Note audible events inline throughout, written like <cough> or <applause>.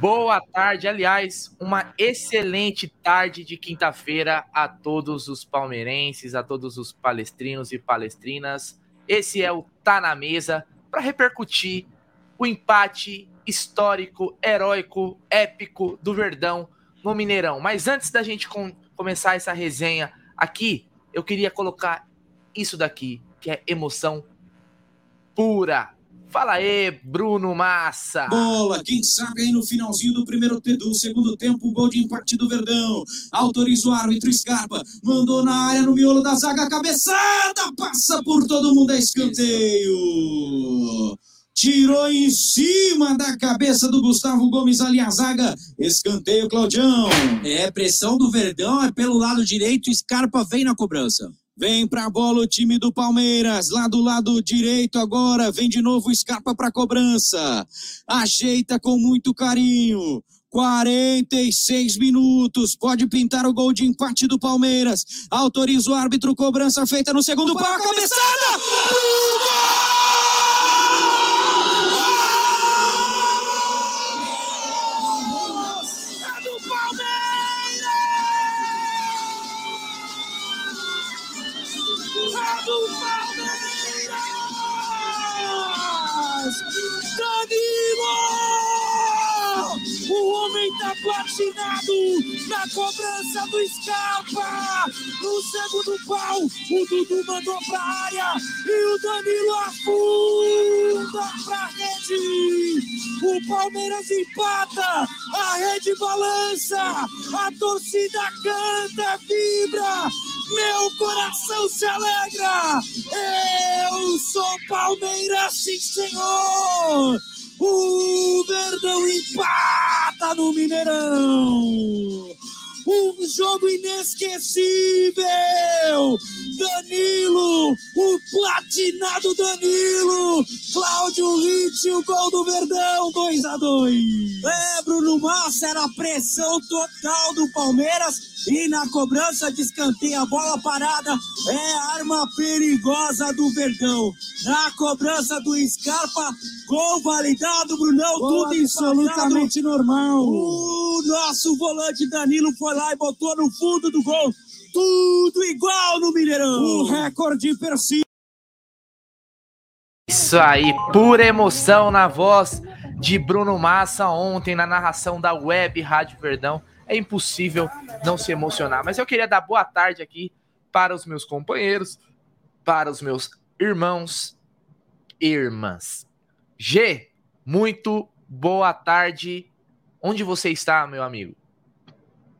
Boa tarde, aliás, uma excelente tarde de quinta-feira a todos os palmeirenses, a todos os palestrinos e palestrinas. Esse é o Tá na Mesa para repercutir o empate histórico, heróico, épico do Verdão no Mineirão. Mas antes da gente com começar essa resenha aqui, eu queria colocar isso daqui, que é emoção pura. Fala aí, Bruno Massa. Bola, quem sabe aí no finalzinho do primeiro do segundo tempo, o gol de empate do Verdão. Autoriza o árbitro Scarpa, mandou na área no miolo da zaga, cabeçada, passa por todo mundo, é escanteio. Tirou em cima da cabeça do Gustavo Gomes ali a zaga. Escanteio, Claudião. É, pressão do Verdão é pelo lado direito, Scarpa vem na cobrança. Vem pra bola o time do Palmeiras, lá do lado direito agora, vem de novo Scarpa pra cobrança. Ajeita com muito carinho. 46 minutos, pode pintar o gol de empate do Palmeiras. Autoriza o árbitro, cobrança feita no segundo pau, cabeçada! Gol! Platinado na cobrança do Scarpa. No segundo pau, o Dudu mandou pra área e o Danilo afunda pra rede. O Palmeiras empata, a rede balança, a torcida canta, vibra. Meu coração se alegra. Eu sou Palmeiras, sim, senhor. O Verdão empata no Mineirão. Um jogo inesquecível. Danilo, o platinado Danilo. Cláudio Ritt, o gol do Verdão, 2 a 2 É, Bruno Massa, era a pressão total do Palmeiras e na cobrança de escanteio, a bola parada é arma perigosa do Verdão. Na cobrança do Scarpa, gol validado, Brunão, gol tudo absolutamente normal. O nosso volante Danilo foi lá e botou no fundo do gol. Tudo igual no Mineirão. O recorde persiste. Isso aí, pura emoção na voz de Bruno Massa ontem na narração da Web Rádio Verdão é impossível não se emocionar. Mas eu queria dar boa tarde aqui para os meus companheiros, para os meus irmãos e irmãs. G, muito boa tarde. Onde você está, meu amigo?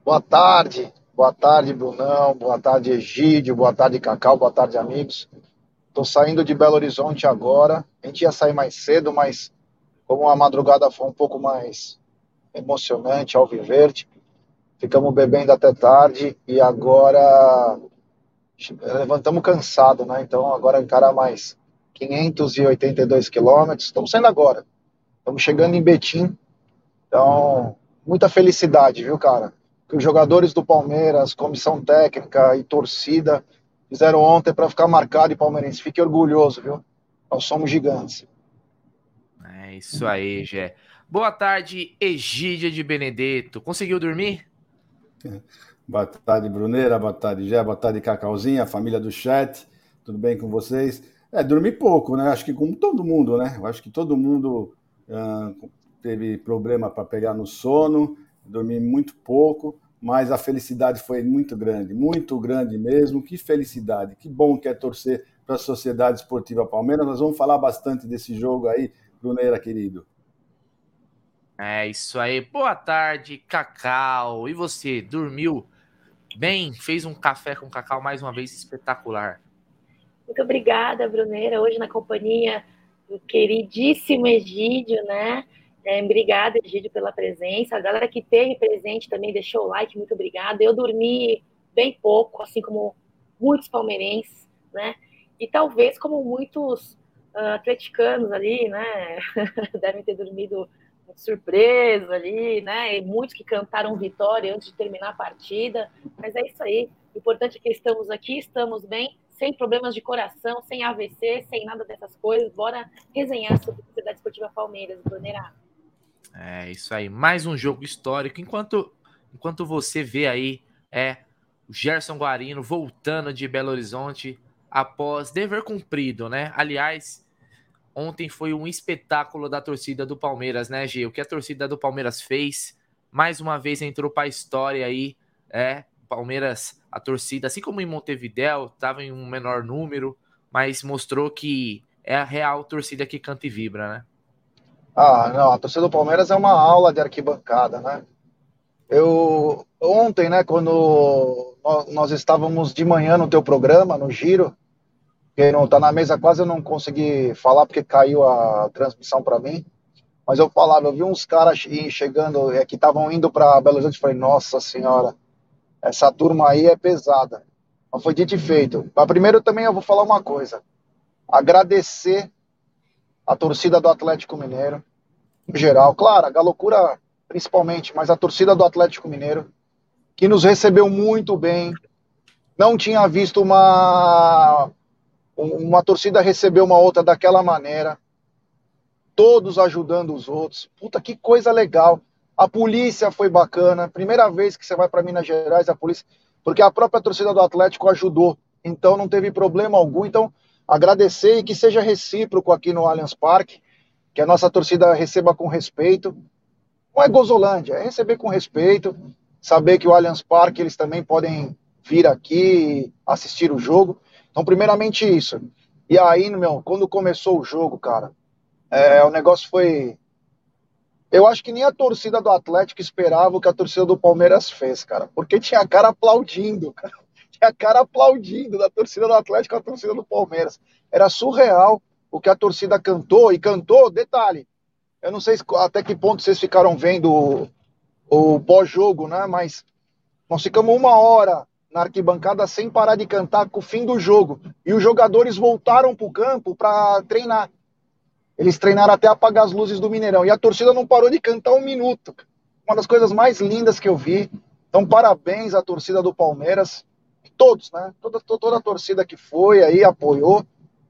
Boa tarde, boa tarde, Brunão, boa tarde, Egídio, boa tarde, Cacau, boa tarde, amigos. Estou saindo de Belo Horizonte agora. A gente ia sair mais cedo, mas como a madrugada foi um pouco mais emocionante, ao viverte, ficamos bebendo até tarde e agora levantamos cansado, né? Então agora encarar mais 582 quilômetros. Estamos saindo agora. Estamos chegando em Betim. Então, muita felicidade, viu, cara? Que os jogadores do Palmeiras, comissão técnica e torcida fizeram ontem para ficar marcado e palmeirense. Fique orgulhoso, viu? Nós somos gigantes. É isso aí, Gé. Boa tarde, Egídia de Benedetto. Conseguiu dormir? Boa tarde, Bruneira. Boa tarde, Gé. Boa tarde, Cacauzinha, família do chat. Tudo bem com vocês? É, dormi pouco, né? Acho que como todo mundo, né? Acho que todo mundo uh, teve problema para pegar no sono, dormi muito pouco, mas a felicidade foi muito grande, muito grande mesmo. Que felicidade, que bom que é torcer para a Sociedade Esportiva Palmeiras. Nós vamos falar bastante desse jogo aí, Bruneira, querido. É isso aí. Boa tarde, Cacau. E você, dormiu bem? Fez um café com cacau mais uma vez espetacular. Muito obrigada, Bruneira, hoje na companhia do queridíssimo Egídio, né? É, obrigada, Egídio, pela presença. A galera que teve presente também deixou o like, muito obrigada. Eu dormi bem pouco, assim como muitos palmeirenses, né? E talvez como muitos uh, atleticanos ali, né? <laughs> Devem ter dormido surpresa ali, né? E muitos que cantaram vitória antes de terminar a partida. Mas é isso aí. O importante é que estamos aqui, estamos bem, sem problemas de coração, sem AVC, sem nada dessas coisas. Bora resenhar sobre a Sociedade Esportiva Palmeiras, Brunerá. É isso aí, mais um jogo histórico. Enquanto, enquanto você vê aí é o Gerson Guarino voltando de Belo Horizonte após dever cumprido, né? Aliás, ontem foi um espetáculo da torcida do Palmeiras, né, G? O que a torcida do Palmeiras fez, mais uma vez entrou para a história aí, é, Palmeiras, a torcida, assim como em Montevidéu, estava em um menor número, mas mostrou que é a real torcida que canta e vibra, né? Ah, não, a torcida do Palmeiras é uma aula de arquibancada, né? Eu ontem, né, quando nós estávamos de manhã no teu programa, no Giro, quem não tá na mesa quase eu não consegui falar porque caiu a transmissão para mim. Mas eu falava, eu vi uns caras chegando é, que estavam indo para Belo Horizonte, falei, nossa senhora, essa turma aí é pesada. Mas foi dito e feito. Mas primeiro também eu vou falar uma coisa. Agradecer a torcida do Atlético Mineiro, em geral. Claro, a loucura principalmente, mas a torcida do Atlético Mineiro, que nos recebeu muito bem. Não tinha visto uma, uma torcida receber uma outra daquela maneira. Todos ajudando os outros. Puta, que coisa legal. A polícia foi bacana. Primeira vez que você vai para Minas Gerais, a polícia. Porque a própria torcida do Atlético ajudou. Então não teve problema algum. Então, agradecer e que seja recíproco aqui no Allianz Parque. Que a nossa torcida receba com respeito não é Gozolândia, é receber com respeito, saber que o Allianz Parque eles também podem vir aqui assistir o jogo. Então, primeiramente isso. E aí, meu, quando começou o jogo, cara, é, o negócio foi. Eu acho que nem a torcida do Atlético esperava o que a torcida do Palmeiras fez, cara. Porque tinha cara aplaudindo, cara. Tinha cara aplaudindo da torcida do Atlético a torcida do Palmeiras. Era surreal o que a torcida cantou. E cantou, detalhe, eu não sei até que ponto vocês ficaram vendo o, o pós-jogo, né? Mas nós ficamos uma hora na arquibancada sem parar de cantar com o fim do jogo. E os jogadores voltaram para o campo para treinar. Eles treinaram até apagar as luzes do Mineirão. E a torcida não parou de cantar um minuto. Uma das coisas mais lindas que eu vi. Então, parabéns à torcida do Palmeiras. Todos, né? Toda, toda a torcida que foi aí, apoiou.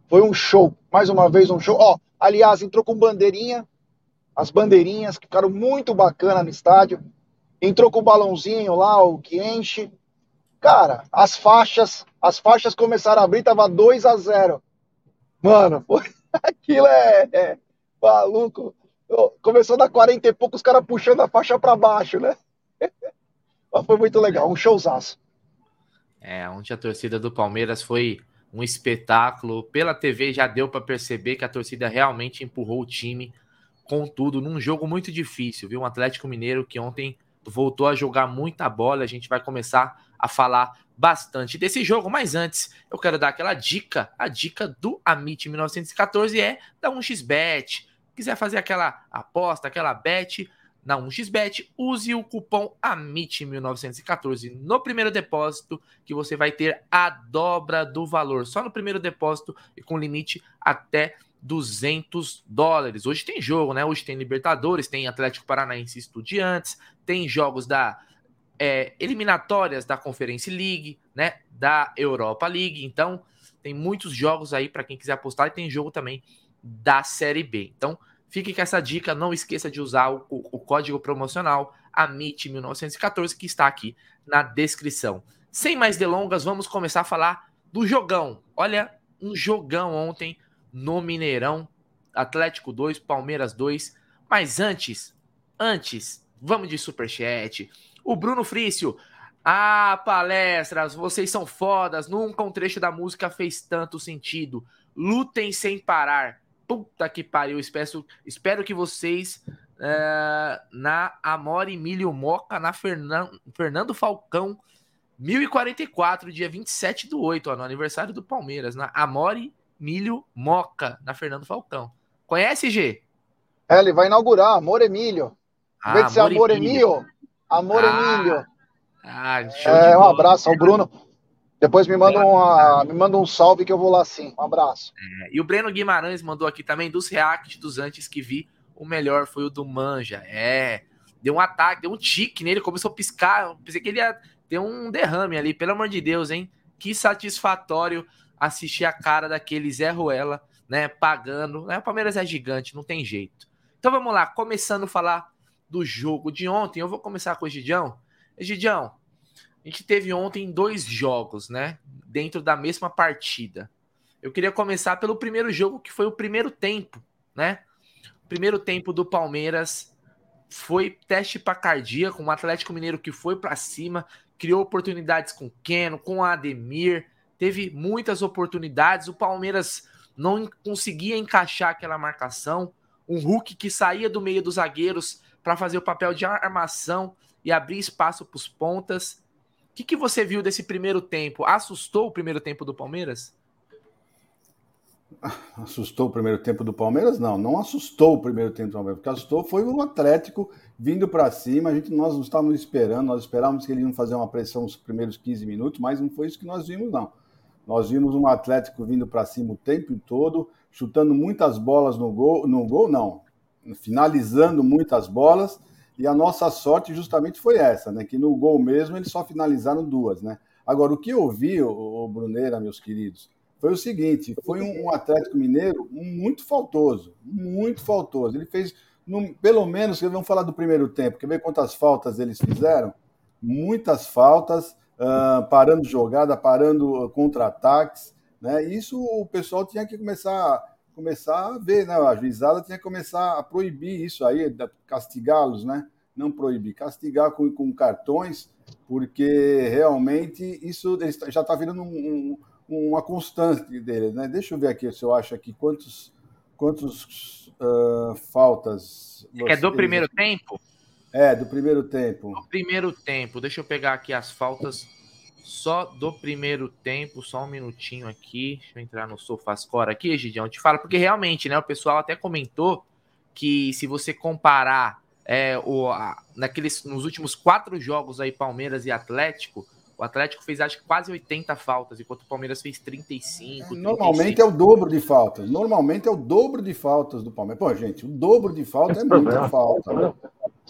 Foi um show. Mais uma vez, um show. Ó, aliás, entrou com bandeirinha as bandeirinhas que ficaram muito bacana no estádio. Entrou com o balãozinho lá, o que enche. Cara, as faixas, as faixas começaram a abrir, tava 2 a 0 Mano, foi, <laughs> aquilo é, é maluco. Começou da 40 e pouco, os caras puxando a faixa para baixo, né? <laughs> Mas foi muito legal, um showzaço. É, onde a torcida do Palmeiras foi um espetáculo. Pela TV já deu para perceber que a torcida realmente empurrou o time Contudo, num jogo muito difícil, viu? Um Atlético Mineiro que ontem voltou a jogar muita bola. A gente vai começar a falar bastante desse jogo, mas antes eu quero dar aquela dica. A dica do Amit 1914 é da 1xBet. Quiser fazer aquela aposta, aquela bet na 1xBet, use o cupom AMIT1914 no primeiro depósito, que você vai ter a dobra do valor. Só no primeiro depósito e com limite até 200 dólares. Hoje tem jogo, né? Hoje tem Libertadores, tem Atlético Paranaense Estudiantes, tem jogos da é, eliminatórias da Conferência League, né? Da Europa League. Então, tem muitos jogos aí para quem quiser apostar e tem jogo também da Série B. Então, fique com essa dica. Não esqueça de usar o, o, o código promocional AMIT1914 que está aqui na descrição. Sem mais delongas, vamos começar a falar do jogão. Olha, um jogão ontem no Mineirão. Atlético 2, Palmeiras 2. Mas antes, antes, vamos de superchat. O Bruno Frício. Ah, palestras, vocês são fodas. Nunca um trecho da música fez tanto sentido. Lutem sem parar. Puta que pariu. Espero, espero que vocês uh, na Amora Emílio Moca, na Fernan, Fernando Falcão, 1044, dia 27 do 8, ó, no aniversário do Palmeiras, na Amore Milho Moca, na Fernando Falcão. Conhece, G? É, ele vai inaugurar, Amor Emílio. Em vez de ser Amor Emílio, Amor ah, Emílio. Ah, é, um abraço ao Bruno. Depois me manda, uma, me manda um salve que eu vou lá sim. Um abraço. É, e o Breno Guimarães mandou aqui também dos react dos antes que vi. O melhor foi o do Manja. É. Deu um ataque, deu um tique nele, começou a piscar. Pensei que ele ia ter um derrame ali, pelo amor de Deus, hein? Que satisfatório assistir a cara daquele Zé Ruela, né, pagando. Né, o Palmeiras é gigante, não tem jeito. Então vamos lá, começando a falar do jogo de ontem. Eu vou começar com o Gidião. Gidião, a gente teve ontem dois jogos, né? Dentro da mesma partida. Eu queria começar pelo primeiro jogo, que foi o primeiro tempo, né? O primeiro tempo do Palmeiras foi teste para cardíaco, um Atlético Mineiro que foi para cima, criou oportunidades com Keno, com Ademir, teve muitas oportunidades. O Palmeiras não conseguia encaixar aquela marcação. Um Hulk que saía do meio dos zagueiros para fazer o papel de armação e abrir espaço para os pontas. Que, que você viu desse primeiro tempo? Assustou o primeiro tempo do Palmeiras? <laughs> Assustou o primeiro tempo do Palmeiras? Não, não assustou o primeiro tempo do Palmeiras. O que assustou foi o Atlético vindo para cima. A gente, nós não estávamos esperando, nós esperávamos que eles iam fazer uma pressão nos primeiros 15 minutos, mas não foi isso que nós vimos, não. Nós vimos um Atlético vindo para cima o tempo todo, chutando muitas bolas no gol, no gol não, finalizando muitas bolas. E a nossa sorte justamente foi essa, né? Que no gol mesmo eles só finalizaram duas, né? Agora, o que eu vi, o Bruneira, meus queridos, foi o seguinte: foi um, um Atlético Mineiro muito faltoso, muito faltoso. Ele fez, no, pelo menos, vamos falar do primeiro tempo, quer ver quantas faltas eles fizeram? Muitas faltas, uh, parando jogada, parando contra-ataques. Né? Isso o pessoal tinha que começar, começar a ver, né? a juizada tinha que começar a proibir isso aí, castigá-los, né? não proibir, castigar com, com cartões, porque realmente isso já está virando um, um uma constante dele, né? Deixa eu ver aqui se eu acho aqui quantos quantos uh, faltas. É do primeiro tempo? É, do primeiro tempo. Do primeiro tempo. Deixa eu pegar aqui as faltas só do primeiro tempo, só um minutinho aqui. Deixa eu entrar no SofaScore aqui, Gidião. Te falo, porque realmente, né? O pessoal até comentou que se você comparar é, o, a, naqueles, nos últimos quatro jogos aí, Palmeiras e Atlético, o Atlético fez acho que quase 80 faltas, enquanto o Palmeiras fez 35. Normalmente 35. é o dobro de faltas. Normalmente é o dobro de faltas do Palmeiras. Pô, gente, o dobro de falta é muita falta. Né?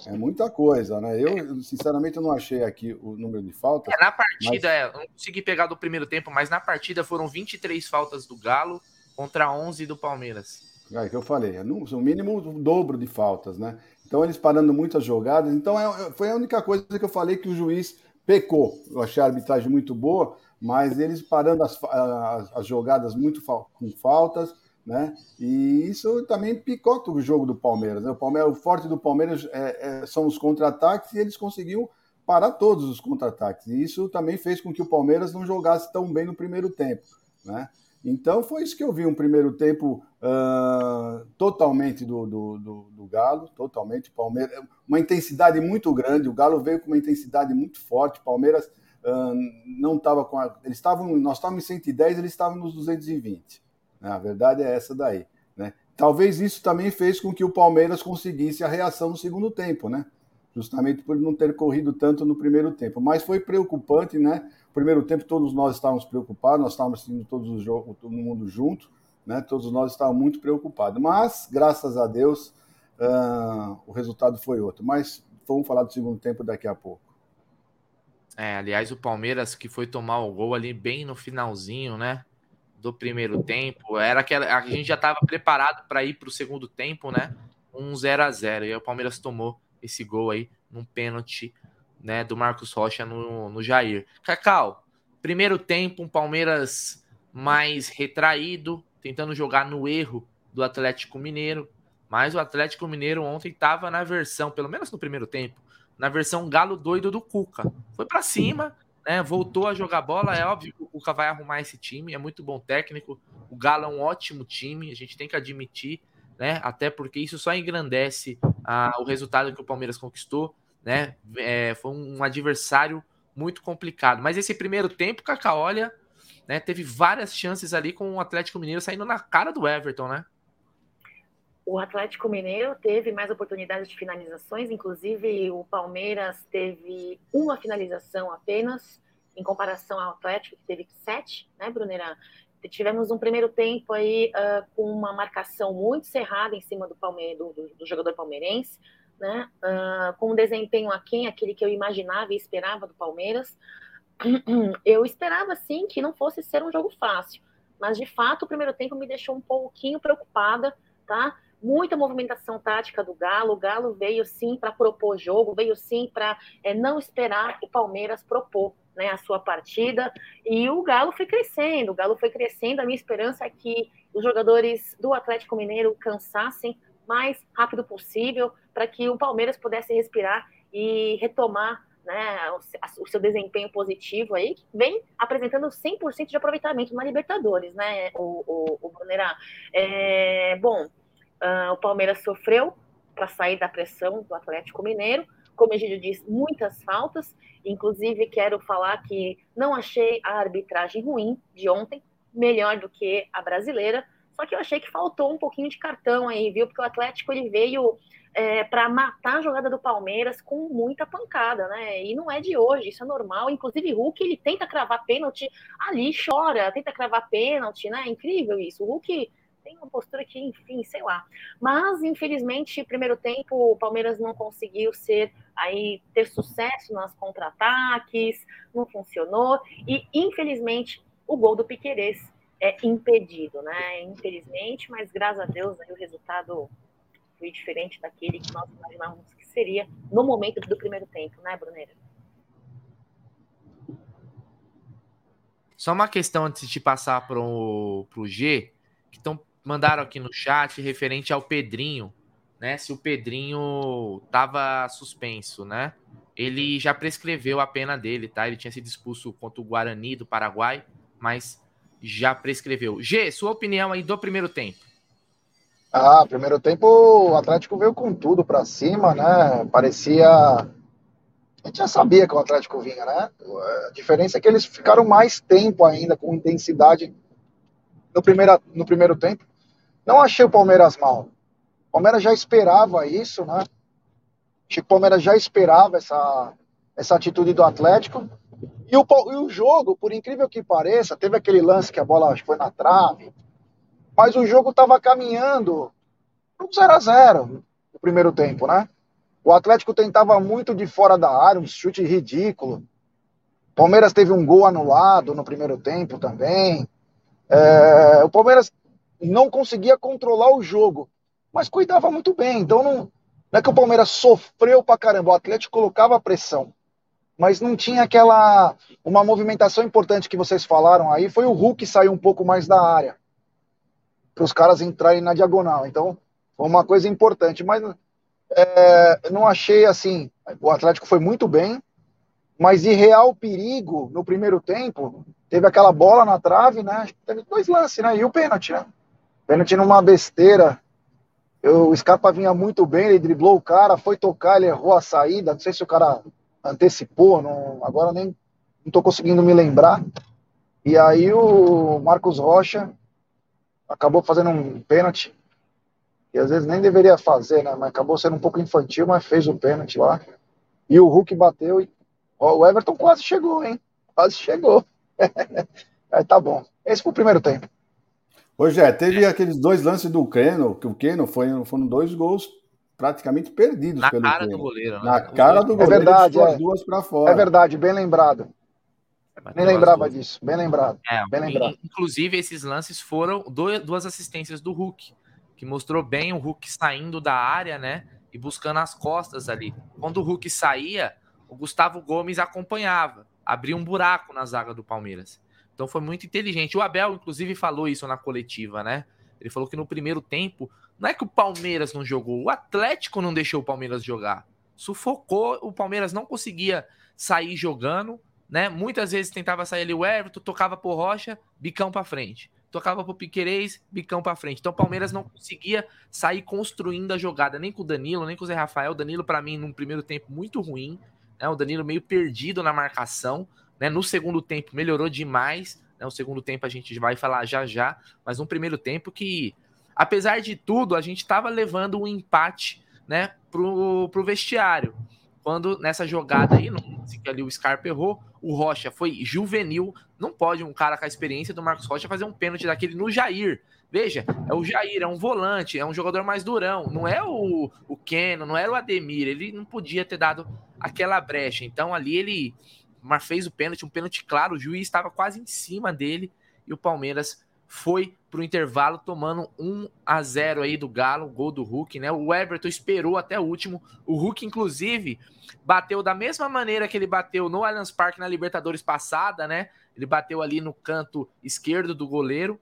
É muita coisa, né? Eu, sinceramente, eu não achei aqui o número de faltas. É, na partida, mas... é, não consegui pegar do primeiro tempo, mas na partida foram 23 faltas do Galo contra 11 do Palmeiras. É que eu falei, é no, no mínimo o dobro de faltas, né? Então eles parando muitas jogadas. Então é, foi a única coisa que eu falei que o juiz pecou. Eu achei a arbitragem muito boa, mas eles parando as, as, as jogadas muito fa com faltas, né? E isso também picota o jogo do Palmeiras. Né? O, Palmeiras, o forte do Palmeiras é, é, são os contra-ataques e eles conseguiam parar todos os contra-ataques. E isso também fez com que o Palmeiras não jogasse tão bem no primeiro tempo, né? Então foi isso que eu vi, um primeiro tempo uh, totalmente do, do, do, do, Galo, totalmente Palmeiras, uma intensidade muito grande. O Galo veio com uma intensidade muito forte. Palmeiras uh, não estava com a, eles estavam, nós estávamos em 110, eles estavam nos 220. Né? A verdade é essa daí. Né? Talvez isso também fez com que o Palmeiras conseguisse a reação no segundo tempo, né? Justamente por não ter corrido tanto no primeiro tempo. Mas foi preocupante, né? Primeiro tempo todos nós estávamos preocupados, nós estávamos assistindo todos os jogos, todo mundo junto, né? Todos nós estávamos muito preocupados. Mas, graças a Deus, uh, o resultado foi outro. Mas vamos falar do segundo tempo daqui a pouco. É, aliás, o Palmeiras que foi tomar o gol ali bem no finalzinho, né? Do primeiro tempo. Era que a gente já estava preparado para ir para o segundo tempo, né? Um 0 a 0 E aí o Palmeiras tomou esse gol aí num pênalti né, do Marcos Rocha no, no Jair. Cacau, primeiro tempo, um Palmeiras mais retraído, tentando jogar no erro do Atlético Mineiro, mas o Atlético Mineiro ontem estava na versão, pelo menos no primeiro tempo, na versão galo doido do Cuca. Foi para cima, né, voltou a jogar bola, é óbvio que o Cuca vai arrumar esse time, é muito bom técnico, o Galo é um ótimo time, a gente tem que admitir, né, até porque isso só engrandece ah, o resultado que o Palmeiras conquistou né? É, foi um adversário muito complicado. Mas esse primeiro tempo, Kaká, olha, né, teve várias chances ali com o Atlético Mineiro saindo na cara do Everton, né? O Atlético Mineiro teve mais oportunidades de finalizações, inclusive o Palmeiras teve uma finalização apenas, em comparação ao Atlético, que teve sete, né, Brunera? Tivemos um primeiro tempo aí uh, com uma marcação muito cerrada em cima do, Palme do, do, do jogador palmeirense, né, uh, com um desempenho aquém, aquele que eu imaginava e esperava do Palmeiras. <clears throat> Eu esperava, sim, que não fosse ser um jogo fácil, mas de fato o primeiro tempo me deixou um pouquinho preocupada, tá? muita movimentação tática do Galo. O Galo veio sim para propor jogo, veio sim para é, não esperar o Palmeiras propor né, a sua partida. E o Galo foi crescendo, o Galo foi crescendo. A minha esperança é que os jogadores do Atlético Mineiro cansassem mais rápido possível para que o Palmeiras pudesse respirar e retomar né, o, seu desempenho positivo aí, que vem apresentando 100% de aproveitamento na Libertadores, né, o, o, o Brunerá. É, bom, uh, o Palmeiras sofreu para sair da pressão do Atlético Mineiro, como gente diz, muitas faltas, inclusive quero falar que não achei a arbitragem ruim de ontem, melhor do que a brasileira, só que eu achei que faltou um pouquinho de cartão aí, viu? Porque o Atlético ele veio é, para matar a jogada do Palmeiras com muita pancada, né? E não é de hoje, isso é normal. Inclusive, Hulk ele tenta cravar pênalti ali, chora, tenta cravar pênalti, né? É incrível isso. O Hulk tem uma postura que, enfim, sei lá. Mas, infelizmente, primeiro tempo, o Palmeiras não conseguiu ser aí ter sucesso nas contra-ataques, não funcionou. E, infelizmente, o gol do Piquerez é impedido, né? Infelizmente, mas graças a Deus aí o resultado foi diferente daquele que nós imaginávamos que seria no momento do primeiro tempo, né, Bruneira? Só uma questão antes de passar para o G, que estão mandaram aqui no chat referente ao Pedrinho, né? Se o Pedrinho estava suspenso, né? Ele já prescreveu a pena dele, tá? Ele tinha sido expulso contra o Guarani do Paraguai, mas já prescreveu. G, sua opinião aí do primeiro tempo? Ah, primeiro tempo o Atlético veio com tudo para cima, né? Parecia. A gente já sabia que o Atlético vinha, né? A diferença é que eles ficaram mais tempo ainda, com intensidade no, primeiro no primeiro tempo. Não achei o Palmeiras mal. O Palmeiras já esperava isso, né? Achei que o Palmeiras já esperava essa, essa atitude do Atlético. E o, e o jogo, por incrível que pareça, teve aquele lance que a bola foi na trave mas o jogo estava caminhando um 0 a 0 no primeiro tempo, né? O Atlético tentava muito de fora da área, um chute ridículo. Palmeiras teve um gol anulado no primeiro tempo também. É, o Palmeiras não conseguia controlar o jogo, mas cuidava muito bem. Então não, não é que o Palmeiras sofreu pra caramba, o Atlético colocava pressão, mas não tinha aquela uma movimentação importante que vocês falaram aí. Foi o Hulk saiu um pouco mais da área para os caras entrarem na diagonal. Então, foi uma coisa importante. Mas é, não achei assim. O Atlético foi muito bem, mas de real perigo no primeiro tempo, teve aquela bola na trave, né? Teve dois lances, né? E o pênalti, né? Pênalti numa besteira. Eu, o Scarpa vinha muito bem, ele driblou o cara, foi tocar, ele errou a saída. Não sei se o cara antecipou, não, agora nem não tô conseguindo me lembrar. E aí o Marcos Rocha acabou fazendo um pênalti, que às vezes nem deveria fazer, né? Mas acabou sendo um pouco infantil, mas fez o pênalti lá. E o Hulk bateu e. Ó, o Everton quase chegou, hein? Quase chegou. <laughs> Aí tá bom. Esse foi o primeiro tempo. Hoje é, teve aqueles dois lances do Keno, que o Keno foi, foram dois gols praticamente perdidos Na pelo cara Keno. do goleiro, né? Na cara do goleiro, é verdade, as é. duas para fora. É verdade, bem lembrado. Nem lembrava disso, bem lembrado. É, bem lembrado. Inclusive, esses lances foram duas assistências do Hulk, que mostrou bem o Hulk saindo da área, né? E buscando as costas ali. Quando o Hulk saía, o Gustavo Gomes acompanhava, abria um buraco na zaga do Palmeiras. Então foi muito inteligente. O Abel, inclusive, falou isso na coletiva, né? Ele falou que no primeiro tempo, não é que o Palmeiras não jogou, o Atlético não deixou o Palmeiras jogar. Sufocou, o Palmeiras não conseguia sair jogando né? Muitas vezes tentava sair ali o Everton, tocava por Rocha, bicão para frente. Tocava pro Piquerez, bicão para frente. Então o Palmeiras não conseguia sair construindo a jogada, nem com o Danilo, nem com o Zé Rafael. O Danilo, para mim, num primeiro tempo muito ruim. Né? O Danilo meio perdido na marcação. Né? No segundo tempo melhorou demais. Né? O segundo tempo a gente vai falar já já. Mas no primeiro tempo que, apesar de tudo, a gente estava levando um empate né, pro, pro vestiário quando nessa jogada aí, no ali o Scarpa errou, o Rocha foi juvenil. Não pode um cara com a experiência do Marcos Rocha fazer um pênalti daquele no Jair. Veja, é o Jair, é um volante, é um jogador mais durão. Não é o, o Keno, não era o Ademir. Ele não podia ter dado aquela brecha. Então ali ele fez o pênalti, um pênalti claro. O juiz estava quase em cima dele e o Palmeiras foi pro intervalo tomando 1 a 0 aí do Galo, gol do Hulk, né? O Everton esperou até o último. O Hulk inclusive bateu da mesma maneira que ele bateu no Allianz Parque na Libertadores passada, né? Ele bateu ali no canto esquerdo do goleiro.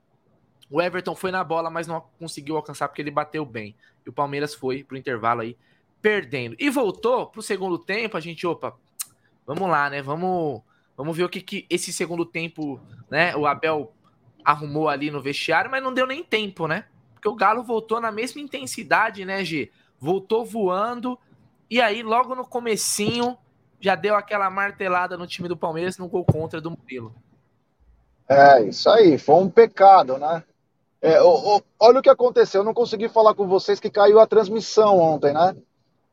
O Everton foi na bola, mas não conseguiu alcançar porque ele bateu bem. E o Palmeiras foi pro intervalo aí perdendo. E voltou pro segundo tempo, a gente, opa, vamos lá, né? Vamos, vamos ver o que, que esse segundo tempo, né? O Abel arrumou ali no vestiário, mas não deu nem tempo, né? Porque o Galo voltou na mesma intensidade, né, G? Voltou voando e aí logo no comecinho já deu aquela martelada no time do Palmeiras no gol contra do Murilo. É, isso aí, foi um pecado, né? É, o, o, olha o que aconteceu, eu não consegui falar com vocês que caiu a transmissão ontem, né?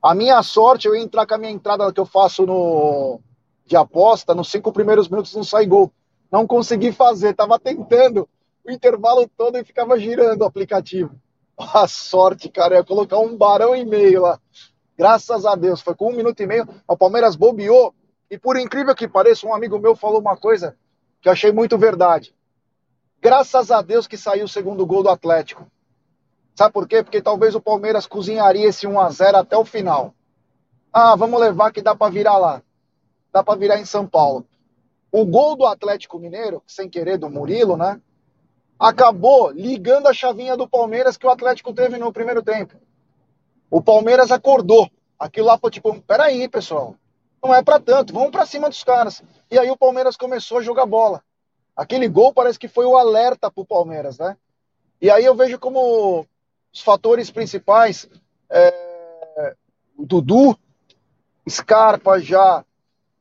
A minha sorte, eu entrar com a minha entrada que eu faço no de aposta, nos cinco primeiros minutos não sai gol. Não consegui fazer, tava tentando o intervalo todo e ficava girando o aplicativo. <laughs> A sorte, cara, ia colocar um barão e meio lá. Graças a Deus, foi com um minuto e meio, o Palmeiras bobeou. E por incrível que pareça, um amigo meu falou uma coisa que eu achei muito verdade. Graças a Deus que saiu o segundo gol do Atlético. Sabe por quê? Porque talvez o Palmeiras cozinharia esse 1 a 0 até o final. Ah, vamos levar que dá para virar lá. Dá para virar em São Paulo. O gol do Atlético Mineiro, sem querer, do Murilo, né? Acabou ligando a chavinha do Palmeiras que o Atlético teve no primeiro tempo. O Palmeiras acordou. Aquilo lá foi tipo, peraí, pessoal. Não é para tanto, vamos para cima dos caras. E aí o Palmeiras começou a jogar bola. Aquele gol parece que foi o alerta pro Palmeiras, né? E aí eu vejo como os fatores principais, é, Dudu, Scarpa já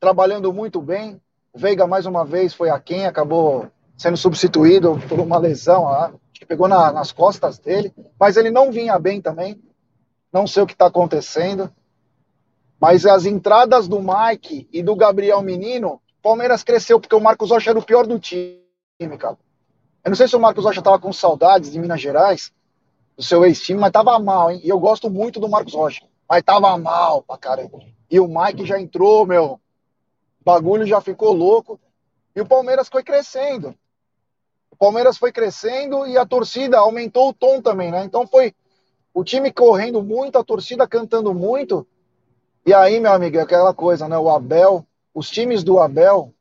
trabalhando muito bem, Veiga, mais uma vez, foi a quem acabou sendo substituído por uma lesão lá, que pegou na, nas costas dele, mas ele não vinha bem também. Não sei o que está acontecendo. Mas as entradas do Mike e do Gabriel Menino, Palmeiras cresceu, porque o Marcos Rocha era o pior do time, cara. Eu não sei se o Marcos Rocha estava com saudades de Minas Gerais, do seu ex-time, mas tava mal, hein? E eu gosto muito do Marcos Rocha, mas tava mal pra caramba. E o Mike já entrou, meu, o bagulho já ficou louco. E o Palmeiras foi crescendo. O Palmeiras foi crescendo e a torcida aumentou o tom também, né? Então foi o time correndo muito, a torcida cantando muito. E aí, meu amigo, é aquela coisa, né? O Abel, os times do Abel.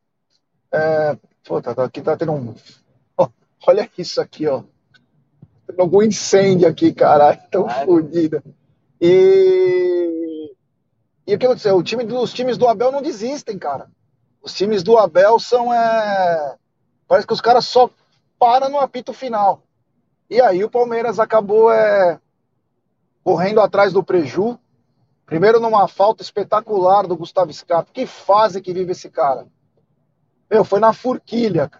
É... Puta, tá, aqui tá tendo um. olha isso aqui, ó. Tem algum incêndio aqui, caralho. Tão fodida. E e o que aconteceu? O time, os times do Abel não desistem, cara. Os times do Abel são. É... Parece que os caras só param no apito final. E aí o Palmeiras acabou é... correndo atrás do Preju. Primeiro numa falta espetacular do Gustavo Scarpa. Que fase que vive esse cara. Meu, foi na forquilha.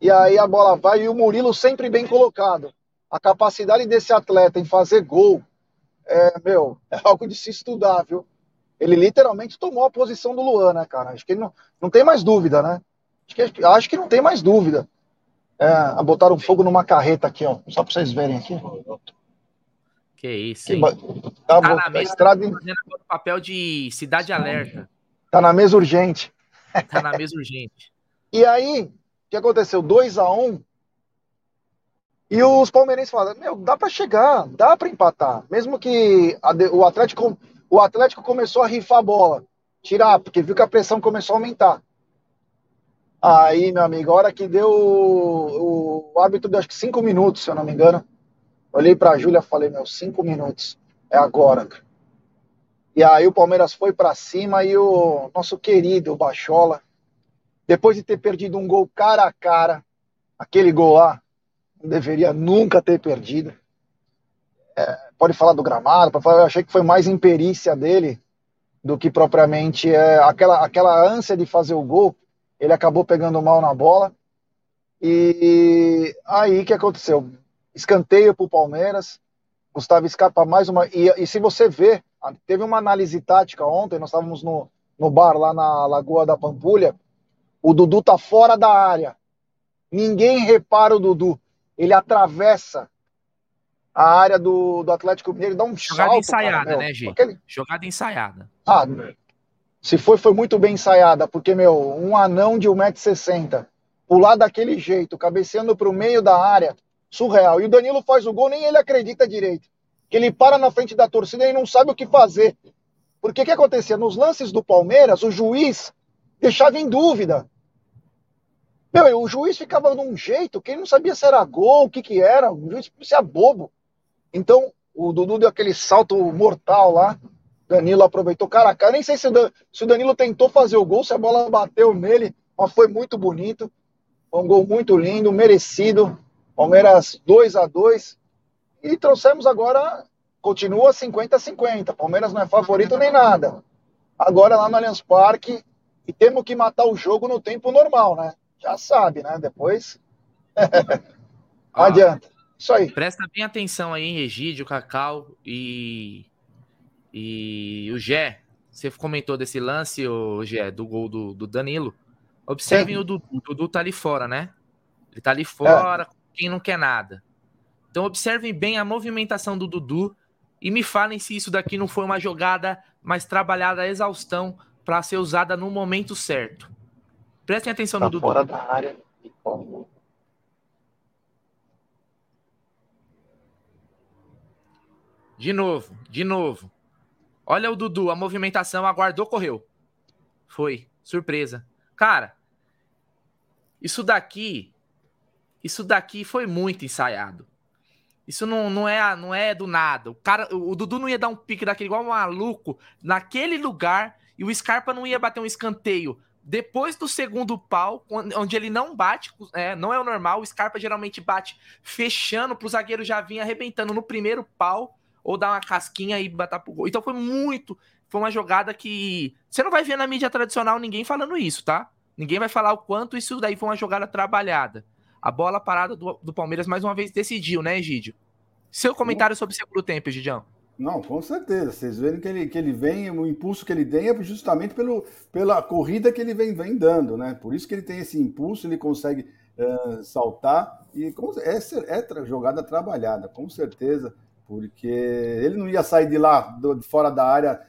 E aí a bola vai e o Murilo sempre bem colocado. A capacidade desse atleta em fazer gol, é, meu, é <laughs> algo de se estudar, viu? Ele literalmente tomou a posição do Luan, né, cara? Acho que não, não tem mais dúvida, né? Acho que, acho que não tem mais dúvida. É, botaram fogo numa carreta aqui, ó. Só pra vocês verem aqui. Que isso, hein? Tá, tá na mesa, estrada... tá papel de cidade alerta. Tá na mesa urgente. Tá na mesa urgente. <laughs> e aí, o que aconteceu? 2 a 1 um, e os palmeirenses falaram, meu, dá para chegar, dá para empatar. Mesmo que a, o Atlético o Atlético começou a rifar a bola, tirar, porque viu que a pressão começou a aumentar. Aí, meu amigo, a hora que deu o, o árbitro deu acho que cinco minutos, se eu não me engano. Olhei para a Júlia e falei, meu, cinco minutos, é agora. E aí o Palmeiras foi para cima e o nosso querido Bachola, depois de ter perdido um gol cara a cara, aquele gol lá, não deveria nunca ter perdido. É, pode falar do gramado, pode falar, eu achei que foi mais imperícia dele do que propriamente é, aquela, aquela ânsia de fazer o gol. Ele acabou pegando mal na bola. E aí que aconteceu? Escanteio para o Palmeiras. Gustavo Scarpa mais uma. E, e, se você ver, teve uma análise tática ontem, nós estávamos no, no bar lá na Lagoa da Pampulha. O Dudu tá fora da área. Ninguém repara o Dudu. Ele atravessa a área do, do Atlético Mineiro dá um Jogada salto, ensaiada, cara, né, gente? Aquele... Jogada ensaiada. Ah, se foi, foi muito bem ensaiada, porque, meu, um anão de 1,60m pular daquele jeito, cabeceando para o meio da área, surreal. E o Danilo faz o gol, nem ele acredita direito. Que ele para na frente da torcida e não sabe o que fazer. Porque o que acontecia? Nos lances do Palmeiras, o juiz deixava em dúvida. Meu, o juiz ficava num jeito que ele não sabia se era gol, o que que era, o juiz parecia bobo. Então, o Dudu deu aquele salto mortal lá, Danilo aproveitou cara a cara, nem sei se o Danilo tentou fazer o gol, se a bola bateu nele, mas foi muito bonito, foi um gol muito lindo, merecido, Palmeiras 2 a 2 e trouxemos agora, continua 50-50, Palmeiras não é favorito nem nada, agora lá no Allianz Parque, e temos que matar o jogo no tempo normal, né? Já sabe, né? Depois. não <laughs> adianta. Isso aí. Presta bem atenção aí em Egídio, Cacau e. E o Gé. Você comentou desse lance, o Gé, do gol do, do Danilo. Observem Sim. o Dudu. O Dudu tá ali fora, né? Ele tá ali fora, é. quem não quer nada. Então observem bem a movimentação do Dudu e me falem se isso daqui não foi uma jogada mais trabalhada a exaustão para ser usada no momento certo. Prestem atenção tá no Dudu. Fora da área. De novo, de novo. Olha o Dudu, a movimentação, aguardou, correu. Foi, surpresa. Cara, isso daqui, isso daqui foi muito ensaiado. Isso não, não, é, não é do nada. O cara, o Dudu não ia dar um pique daquele igual um maluco naquele lugar e o Scarpa não ia bater um escanteio depois do segundo pau, onde ele não bate, é, não é o normal, o Scarpa geralmente bate fechando para o zagueiro já vir arrebentando no primeiro pau ou dar uma casquinha e bater pro gol. Então foi muito, foi uma jogada que você não vai ver na mídia tradicional ninguém falando isso, tá? Ninguém vai falar o quanto isso daí foi uma jogada trabalhada. A bola parada do, do Palmeiras mais uma vez decidiu, né, Egídio? Seu comentário sobre o segundo tempo, Egidião. Não, com certeza. Vocês verem que ele, que ele vem, o impulso que ele tem é justamente pelo, pela corrida que ele vem, vem dando, né? Por isso que ele tem esse impulso, ele consegue uh, saltar e com, é, é jogada trabalhada, com certeza, porque ele não ia sair de lá, do, fora da área,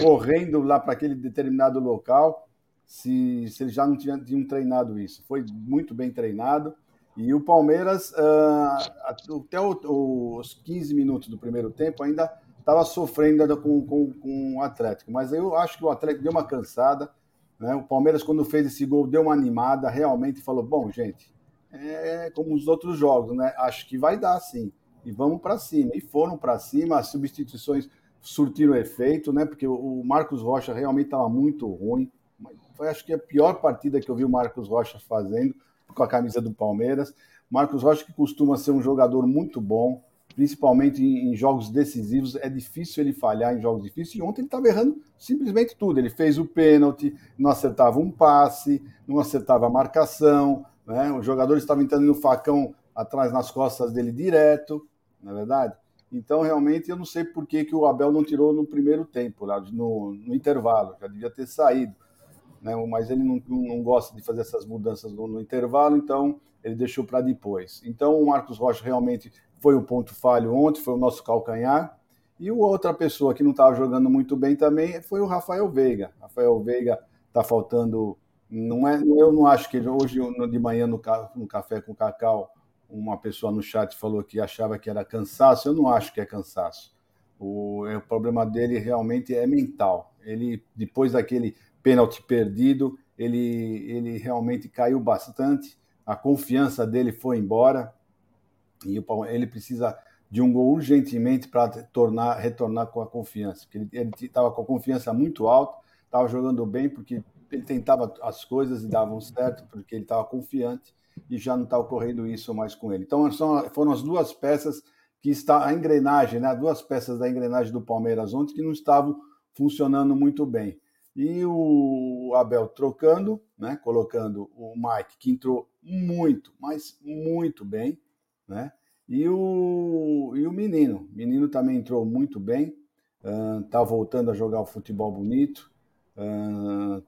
correndo lá para aquele determinado local, se, se ele já não tinha, tinha treinado isso. Foi muito bem treinado. E o Palmeiras, uh, até o, os 15 minutos do primeiro tempo, ainda estava sofrendo com, com, com o Atlético. Mas eu acho que o Atlético deu uma cansada. Né? O Palmeiras, quando fez esse gol, deu uma animada, realmente falou: bom, gente, é como os outros jogos, né? Acho que vai dar sim. E vamos para cima. E foram para cima, as substituições surtiram efeito, né? Porque o Marcos Rocha realmente estava muito ruim. Foi, acho que, a pior partida que eu vi o Marcos Rocha fazendo com a camisa do Palmeiras. Marcos Rocha, que costuma ser um jogador muito bom, principalmente em, em, jogos decisivos. É difícil ele falhar em jogos difíceis. E ontem ele estava errando simplesmente tudo. Ele fez o pênalti, não acertava um passe, não acertava a marcação. Né? Os jogadores estavam entrando no facão atrás nas costas dele direto, na é verdade. Então, realmente, eu não sei por que, que o Abel não tirou no primeiro tempo, lá no, no intervalo. Já devia ter saído. Né? Mas ele não, não gosta de fazer essas mudanças no, no intervalo, então ele deixou para depois. Então, o Marcos Rocha realmente foi o ponto falho ontem, foi o nosso calcanhar. E outra pessoa que não estava jogando muito bem também foi o Rafael Veiga. Rafael Veiga está faltando. Não é, eu não acho que hoje de manhã no, no café com cacau uma pessoa no chat falou que achava que era cansaço. Eu não acho que é cansaço. O, é, o problema dele realmente é mental. Ele depois daquele pênalti perdido, ele ele realmente caiu bastante. A confiança dele foi embora e ele precisa de um gol urgentemente para tornar, retornar com a confiança. Porque ele estava com a confiança muito alta, estava jogando bem porque ele tentava as coisas e davam certo, porque ele estava confiante e já não está ocorrendo isso mais com ele. Então são, foram as duas peças que está a engrenagem, né? Duas peças da engrenagem do Palmeiras ontem que não estavam funcionando muito bem. E o Abel trocando, né? Colocando o Mike que entrou muito, mas muito bem, né? E o, e o menino, o menino também entrou muito bem, está voltando a jogar o futebol bonito,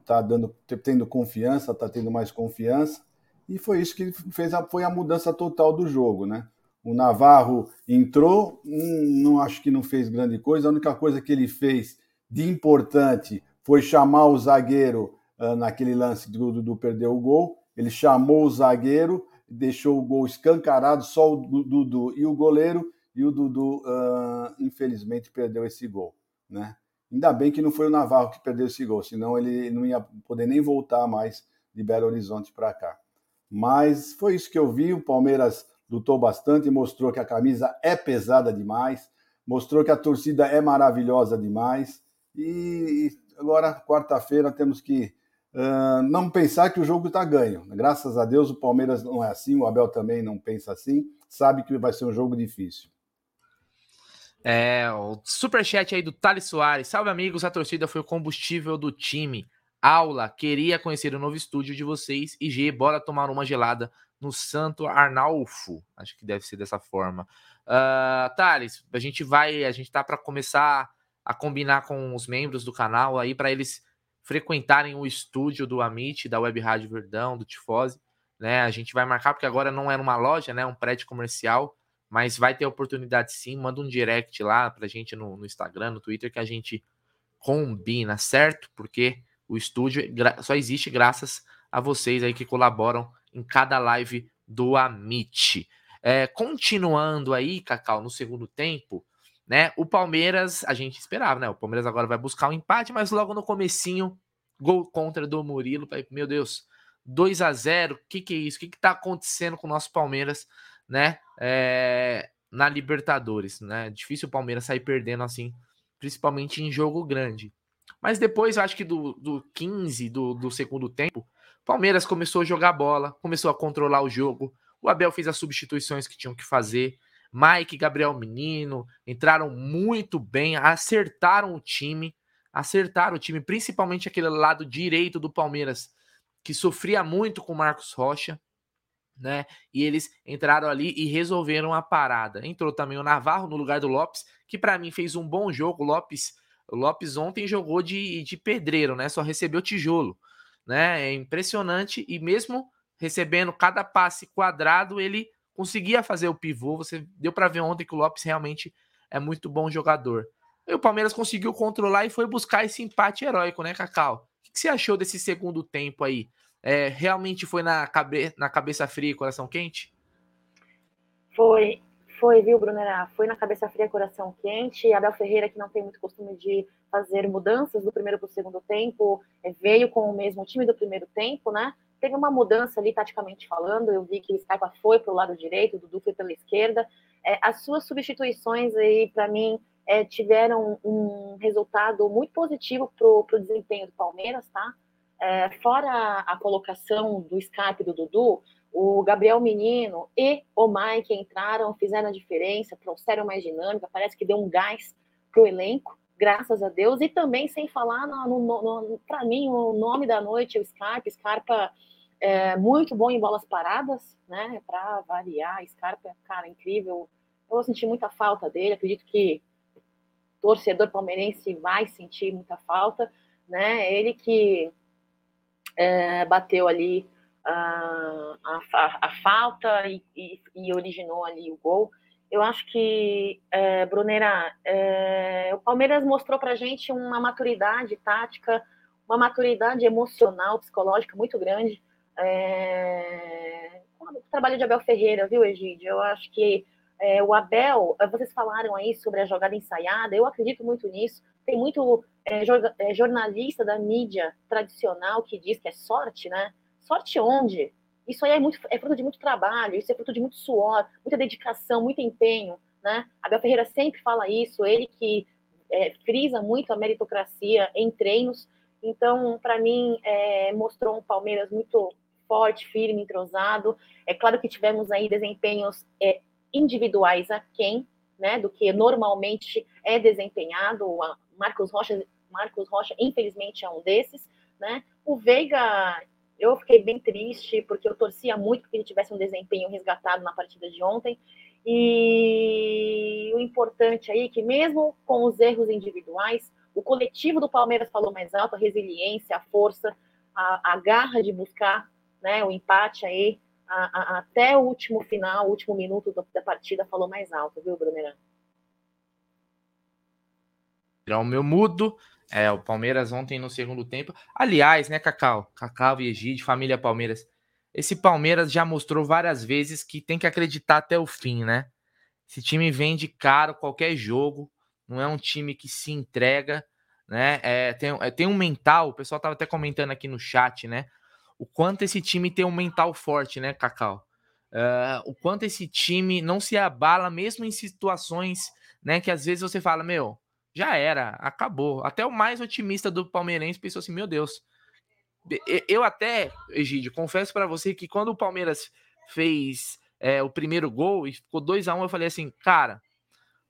está uh, dando, tendo confiança, está tendo mais confiança, e foi isso que fez a, foi a mudança total do jogo, né? O Navarro entrou, hum, não acho que não fez grande coisa, a única coisa que ele fez de importante foi chamar o zagueiro uh, naquele lance do Dudu perdeu o gol, ele chamou o zagueiro, deixou o gol escancarado, só o Dudu e o goleiro, e o Dudu, uh, infelizmente, perdeu esse gol. Né? Ainda bem que não foi o Navarro que perdeu esse gol, senão ele não ia poder nem voltar mais de Belo Horizonte para cá. Mas foi isso que eu vi. O Palmeiras lutou bastante, mostrou que a camisa é pesada demais, mostrou que a torcida é maravilhosa demais. E agora, quarta-feira, temos que uh, não pensar que o jogo está ganho. Graças a Deus, o Palmeiras não é assim, o Abel também não pensa assim, sabe que vai ser um jogo difícil. É, o superchat aí do Thales Soares. Salve, amigos. A torcida foi o combustível do time. Aula, queria conhecer o novo estúdio de vocês. E G, bora tomar uma gelada no Santo Arnalfo. Acho que deve ser dessa forma. Uh, Thales, a gente vai, a gente tá para começar a combinar com os membros do canal aí para eles frequentarem o estúdio do Amit, da Web Rádio Verdão, do Tifose, né? A gente vai marcar porque agora não é numa loja, né? Um prédio comercial, mas vai ter oportunidade sim. Manda um direct lá pra gente no, no Instagram, no Twitter que a gente combina, certo? Porque o estúdio só existe graças a vocês aí que colaboram em cada live do Amit. É, continuando aí, Cacau, no segundo tempo, né? O Palmeiras, a gente esperava, né? O Palmeiras agora vai buscar um empate, mas logo no comecinho, gol contra do Murilo, meu Deus, 2 a 0 o que que é isso? O que que tá acontecendo com o nosso Palmeiras, né? É, na Libertadores, né? Difícil o Palmeiras sair perdendo assim, principalmente em jogo grande. Mas depois, eu acho que do, do 15 do, do segundo tempo, Palmeiras começou a jogar bola, começou a controlar o jogo. O Abel fez as substituições que tinham que fazer. Mike, Gabriel Menino entraram muito bem, acertaram o time, acertaram o time, principalmente aquele lado direito do Palmeiras, que sofria muito com o Marcos Rocha, né? E eles entraram ali e resolveram a parada. Entrou também o Navarro no lugar do Lopes, que para mim fez um bom jogo. O Lopes, o Lopes ontem jogou de, de pedreiro, né? Só recebeu tijolo, né? É impressionante e mesmo recebendo cada passe quadrado, ele conseguia fazer o pivô. Você deu para ver ontem que o Lopes realmente é muito bom jogador. E o Palmeiras conseguiu controlar e foi buscar esse empate heróico, né, Cacau? O que você achou desse segundo tempo aí? É, realmente foi na, cabe na cabeça fria e coração quente? Foi, foi, viu, Brunera? Foi na cabeça fria coração quente. Abel Ferreira, que não tem muito costume de fazer mudanças do primeiro para o segundo tempo, é, veio com o mesmo time do primeiro tempo, né? teve uma mudança ali, taticamente falando. Eu vi que Scarpa foi para o lado direito, Dudu foi pela esquerda. É, as suas substituições aí, para mim, é, tiveram um resultado muito positivo para o desempenho do Palmeiras, tá? É, fora a colocação do Scarpa e do Dudu, o Gabriel Menino e o Mike entraram, fizeram a diferença, trouxeram mais dinâmica, parece que deu um gás para o elenco graças a Deus, e também sem falar, no, no, no para mim, o nome da noite é o Scarpa. Scarpa é muito bom em bolas paradas, né? Para variar, Scarpa, cara, incrível. Eu vou sentir muita falta dele. Acredito que torcedor palmeirense vai sentir muita falta, né? Ele que é, bateu ali a, a, falta e, e, e, originou ali o gol. Eu acho que, é, Brunera, é, o Palmeiras mostrou para gente uma maturidade tática, uma maturidade emocional, psicológica muito grande é... O trabalho de Abel Ferreira, viu, Egídio? Eu acho que é, o Abel, vocês falaram aí sobre a jogada ensaiada, eu acredito muito nisso. Tem muito é, é, jornalista da mídia tradicional que diz que é sorte, né? Sorte onde? Isso aí é, muito, é fruto de muito trabalho, isso é fruto de muito suor, muita dedicação, muito empenho, né? Abel Ferreira sempre fala isso, ele que é, frisa muito a meritocracia em treinos. Então, para mim, é, mostrou um Palmeiras muito forte, firme, entrosado. É claro que tivemos aí desempenhos é, individuais a quem, né, do que normalmente é desempenhado. Marcos Rocha, Marcos Rocha, infelizmente, é um desses, né? O Veiga, eu fiquei bem triste porque eu torcia muito que ele tivesse um desempenho resgatado na partida de ontem. E o importante aí é que mesmo com os erros individuais, o coletivo do Palmeiras falou mais alto, a resiliência, a força, a, a garra de buscar né, o empate aí, a, a, até o último final, o último minuto da, da partida falou mais alto, viu, Brunerão? o meu mudo. É, o Palmeiras ontem no segundo tempo. Aliás, né, Cacau? Cacau e Egide, família Palmeiras. esse Palmeiras já mostrou várias vezes que tem que acreditar até o fim, né? Esse time vende caro qualquer jogo, não é um time que se entrega, né? É, tem, é, tem um mental, o pessoal tava até comentando aqui no chat, né? O quanto esse time tem um mental forte, né, Cacau? Uh, o quanto esse time não se abala, mesmo em situações, né, que às vezes você fala, meu, já era, acabou. Até o mais otimista do palmeirense pensou assim, meu Deus. Eu até, Egídio, confesso para você que quando o Palmeiras fez é, o primeiro gol e ficou 2 a 1 um, eu falei assim, cara,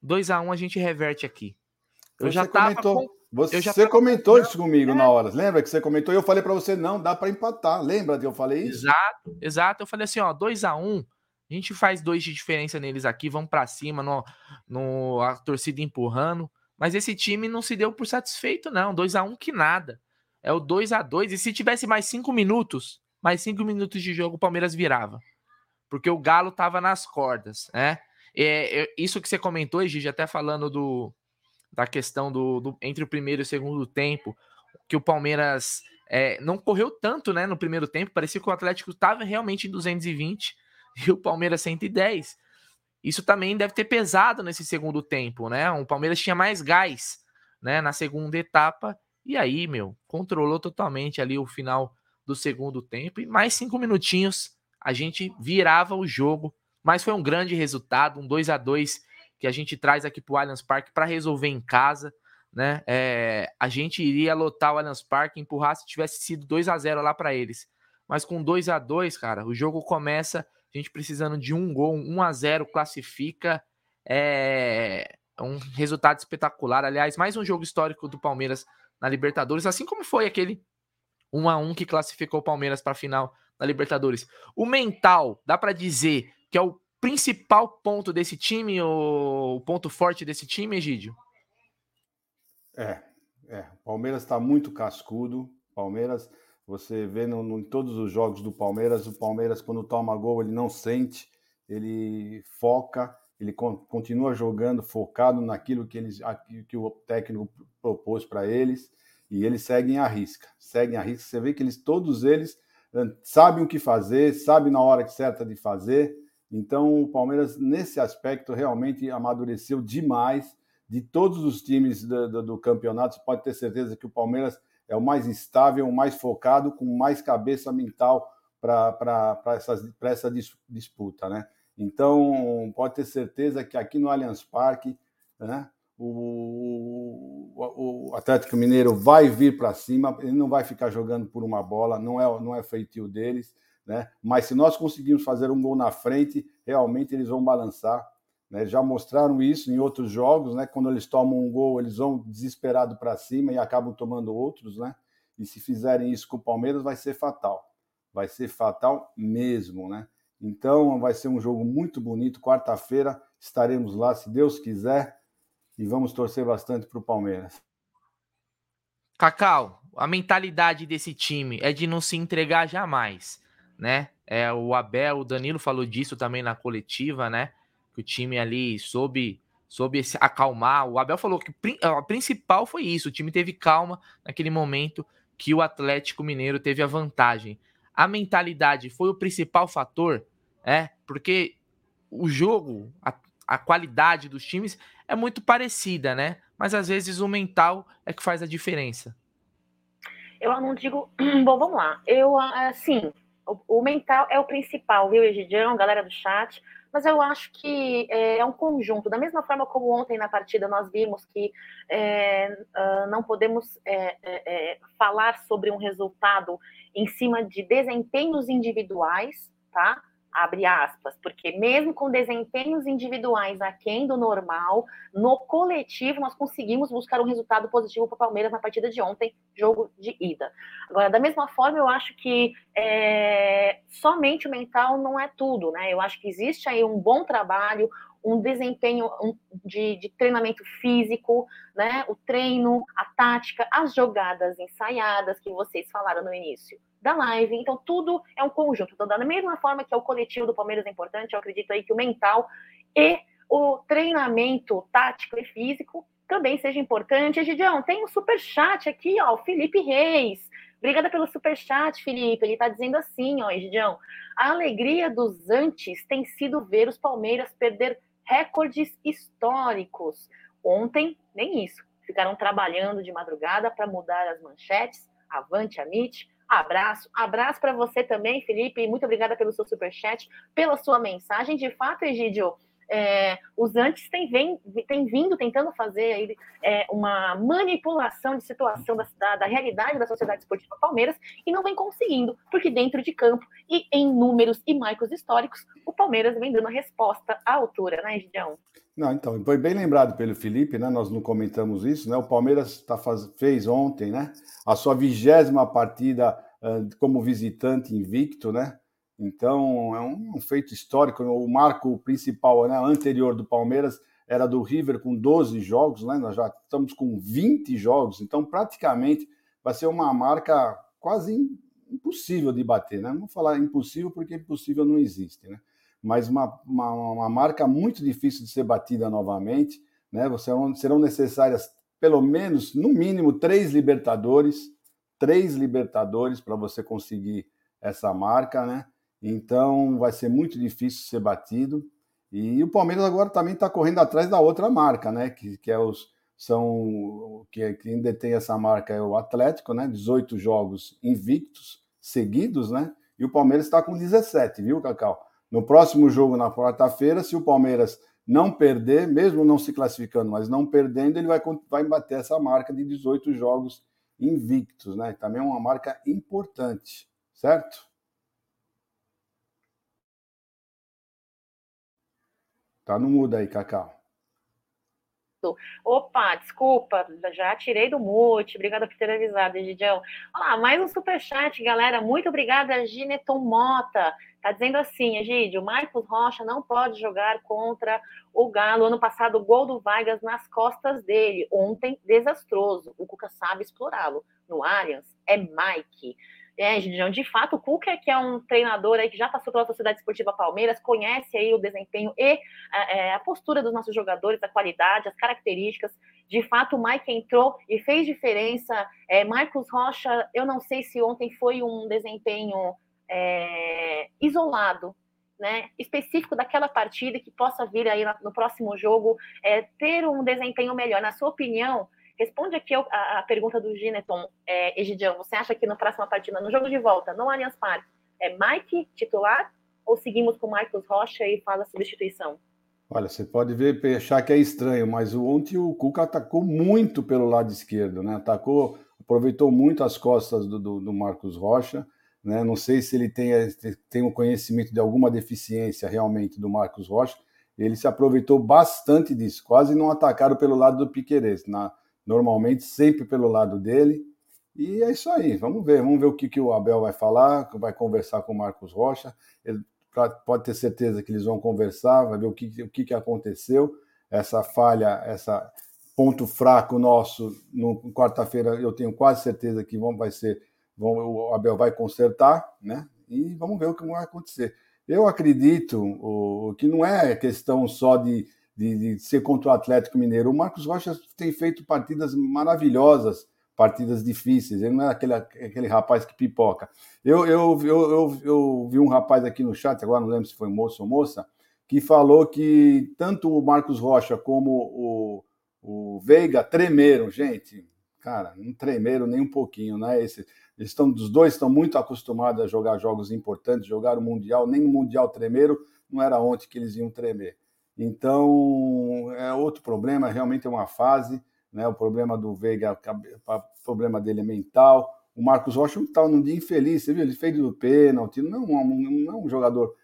2 a 1 um a gente reverte aqui. Eu você já tava comentou, com... você já tava comentou isso comigo é. na hora. Lembra que você comentou? E eu falei para você, não, dá para empatar. Lembra que eu falei isso? Exato, exato. Eu falei assim, ó, 2 a 1 um, a gente faz dois de diferença neles aqui, vamos para cima, no, no, a torcida empurrando. Mas esse time não se deu por satisfeito, não. 2 a 1 um, que nada. É o 2 a 2 E se tivesse mais cinco minutos, mais cinco minutos de jogo, o Palmeiras virava. Porque o Galo tava nas cordas, né? É, é, isso que você comentou, Gigi, até falando do, da questão do, do, entre o primeiro e o segundo tempo, que o Palmeiras é, não correu tanto né, no primeiro tempo, parecia que o Atlético estava realmente em 220 e o Palmeiras 110. Isso também deve ter pesado nesse segundo tempo, né? O Palmeiras tinha mais gás né, na segunda etapa, e aí, meu, controlou totalmente ali o final do segundo tempo, e mais cinco minutinhos a gente virava o jogo mas foi um grande resultado, um 2 a 2 que a gente traz aqui para o Allianz Parque para resolver em casa. Né? É, a gente iria lotar o Allianz Parque, empurrar se tivesse sido 2 a 0 lá para eles. Mas com 2 a 2 cara, o jogo começa, a gente precisando de um gol, 1 a 0 classifica. É um resultado espetacular. Aliás, mais um jogo histórico do Palmeiras na Libertadores, assim como foi aquele 1 a 1 que classificou o Palmeiras para a final da Libertadores. O mental, dá para dizer que é o principal ponto desse time, o ponto forte desse time, Egídio? É, é. Palmeiras está muito cascudo. Palmeiras, você vê no, no, em todos os jogos do Palmeiras, o Palmeiras, quando toma gol, ele não sente, ele foca, ele continua jogando focado naquilo que, eles, que o técnico propôs para eles e eles seguem a risca, seguem a risca. Você vê que eles, todos eles sabem o que fazer, sabem na hora certa de fazer, então, o Palmeiras, nesse aspecto, realmente amadureceu demais. De todos os times do, do, do campeonato, você pode ter certeza que o Palmeiras é o mais estável, o mais focado, com mais cabeça mental para essa disputa. Né? Então, pode ter certeza que aqui no Allianz Parque, né, o, o, Atlético Mineiro vai vir para cima, ele não vai ficar jogando por uma bola, não é, não é feitio deles. Né? Mas se nós conseguirmos fazer um gol na frente, realmente eles vão balançar. Né? Já mostraram isso em outros jogos, né? Quando eles tomam um gol, eles vão desesperado para cima e acabam tomando outros, né? E se fizerem isso com o Palmeiras, vai ser fatal. Vai ser fatal mesmo, né? Então vai ser um jogo muito bonito. Quarta-feira estaremos lá, se Deus quiser, e vamos torcer bastante para o Palmeiras. Cacau, a mentalidade desse time é de não se entregar jamais né? É, o Abel, o Danilo falou disso também na coletiva, né? Que o time ali soube, soube se acalmar. O Abel falou que a principal foi isso: o time teve calma naquele momento que o Atlético Mineiro teve a vantagem. A mentalidade foi o principal fator, é, porque o jogo, a, a qualidade dos times é muito parecida, né? Mas às vezes o mental é que faz a diferença. Eu não digo. <clears throat> Bom, vamos lá. Eu, assim, o, o, mental é o principal, viu, Egidião, galera do chat? Mas eu acho que é, é um conjunto. Da mesma forma como ontem na partida nós vimos que é, uh, não podemos é, é, é, falar sobre um resultado em cima de desempenhos individuais, tá? Abre aspas, porque mesmo com desempenhos individuais aquém do normal, no coletivo nós conseguimos buscar um resultado positivo para o Palmeiras na partida de ontem, jogo de ida. Agora, da mesma forma, eu acho que é, somente o mental não é tudo, né? Eu acho que existe aí um bom trabalho, um desempenho de, de, treinamento físico, né? O treino, a tática, as jogadas ensaiadas que vocês falaram no início da live. Então, tudo é um conjunto. Então, da mesma forma que é o coletivo do Palmeiras é importante, eu acredito aí que o mental e o treinamento tático e físico também seja importante. Gideão, tem um super chat aqui, ó, o Felipe Reis. Obrigada pelo superchat, Felipe. Ele está dizendo assim, ó, Egidião. A alegria dos antes tem sido ver os Palmeiras perder recordes históricos. Ontem, nem isso. Ficaram trabalhando de madrugada para mudar as manchetes. Avante, Amit. Abraço. Abraço para você também, Felipe. Muito obrigada pelo seu superchat, pela sua mensagem. De fato, Egidio, é, os antes têm, vem, vindo tentando fazer é, uma manipulação de situação da, da, da, realidade da sociedade esportiva Palmeiras e não vem conseguindo, porque dentro de campo e em números e marcos históricos, o Palmeiras vem dando a resposta à altura, né, Gideão? Não, então, foi bem lembrado pelo Felipe, né? Nós não comentamos isso, né? O Palmeiras tá faz... fez ontem, né? A sua vigésima partida uh, como visitante invicto, né? Então, é um, feito histórico. O marco principal né, anterior do Palmeiras era do River com 12 jogos, né? nós já estamos com 20 jogos, então praticamente vai ser uma marca quase impossível de bater. Né? Não vou falar impossível porque impossível não existe, né? mas uma, uma, uma marca muito difícil de ser batida novamente. Né? Serão, serão necessárias pelo menos, no mínimo, três Libertadores, três Libertadores para você conseguir essa marca, né? Então vai ser muito difícil ser batido. E o Palmeiras agora também está correndo atrás da outra marca, né? Que, que é os são que quem detém essa marca é o Atlético, né? 18 jogos invictos seguidos, né? E o Palmeiras está com 17, viu, Cacau? No próximo jogo na quarta-feira, se o Palmeiras não perder, mesmo não se classificando, mas não perdendo, ele vai, vai bater essa marca de 18 jogos invictos, né? Também é uma marca importante, certo? Tá no mudo aí, Cacau. Opa, desculpa, já tirei do mute. Obrigada por ter avisado, Gidião. Olha lá, mais um superchat, galera. Muito obrigada, Gineton Mota. Tá dizendo assim, Egidio, o Marcos Rocha não pode jogar contra o Galo. Ano passado, gol do Vargas nas costas dele. Ontem, desastroso. O Cuca sabe explorá-lo. No Allianz, é Mike. É, de fato, o Cuca, que é um treinador aí que já passou pela Sociedade Esportiva Palmeiras, conhece aí o desempenho e a, é, a postura dos nossos jogadores, a qualidade, as características. De fato, o Mike entrou e fez diferença. É, Marcos Rocha, eu não sei se ontem foi um desempenho é, isolado, né, específico daquela partida que possa vir aí no próximo jogo é, ter um desempenho melhor. Na sua opinião, Responde aqui a, a pergunta do Gineton, é. Você acha que na próxima partida, no jogo de volta, no Allianz Parque, é Mike titular ou seguimos com Marcos Rocha e fala substituição? Olha, você pode ver, achar que é estranho, mas ontem o Cuca atacou muito pelo lado esquerdo, né? Atacou, aproveitou muito as costas do, do, do Marcos Rocha, né? Não sei se ele tem, tem um conhecimento de alguma deficiência realmente do Marcos Rocha. Ele se aproveitou bastante disso, quase não atacaram pelo lado do Piqueires. Na, normalmente sempre pelo lado dele. E é isso aí, vamos ver, vamos ver o que, que o Abel vai falar, vai conversar com o Marcos Rocha. Ele pode ter certeza que eles vão conversar, vai ver o que, o que, que aconteceu, essa falha, essa ponto fraco nosso no quarta-feira, eu tenho quase certeza que vão, vai ser, vão, o Abel vai consertar, né? E vamos ver o que vai acontecer. Eu acredito o, que não é questão só de de, de, ser contra o Atlético Mineiro. O Marcos Rocha tem feito partidas maravilhosas, partidas difíceis. Ele não é aquele, aquele rapaz que pipoca. Eu, eu, eu, eu, eu vi um rapaz aqui no chat, agora não lembro se foi moço ou moça, que falou que tanto o Marcos Rocha como o, o Veiga tremeram. Gente, cara, não tremeram nem um pouquinho, né? Esse, eles estão, os dois estão muito acostumados a jogar jogos importantes, jogar o Mundial, nem o Mundial tremeram, não era ontem que eles iam tremer. Então, é outro problema, realmente é uma fase, né? O problema do Veiga, o problema dele é mental. O Marcos Rocha estava num dia infeliz, você viu? Ele fez do pênalti, não, não, é um jogador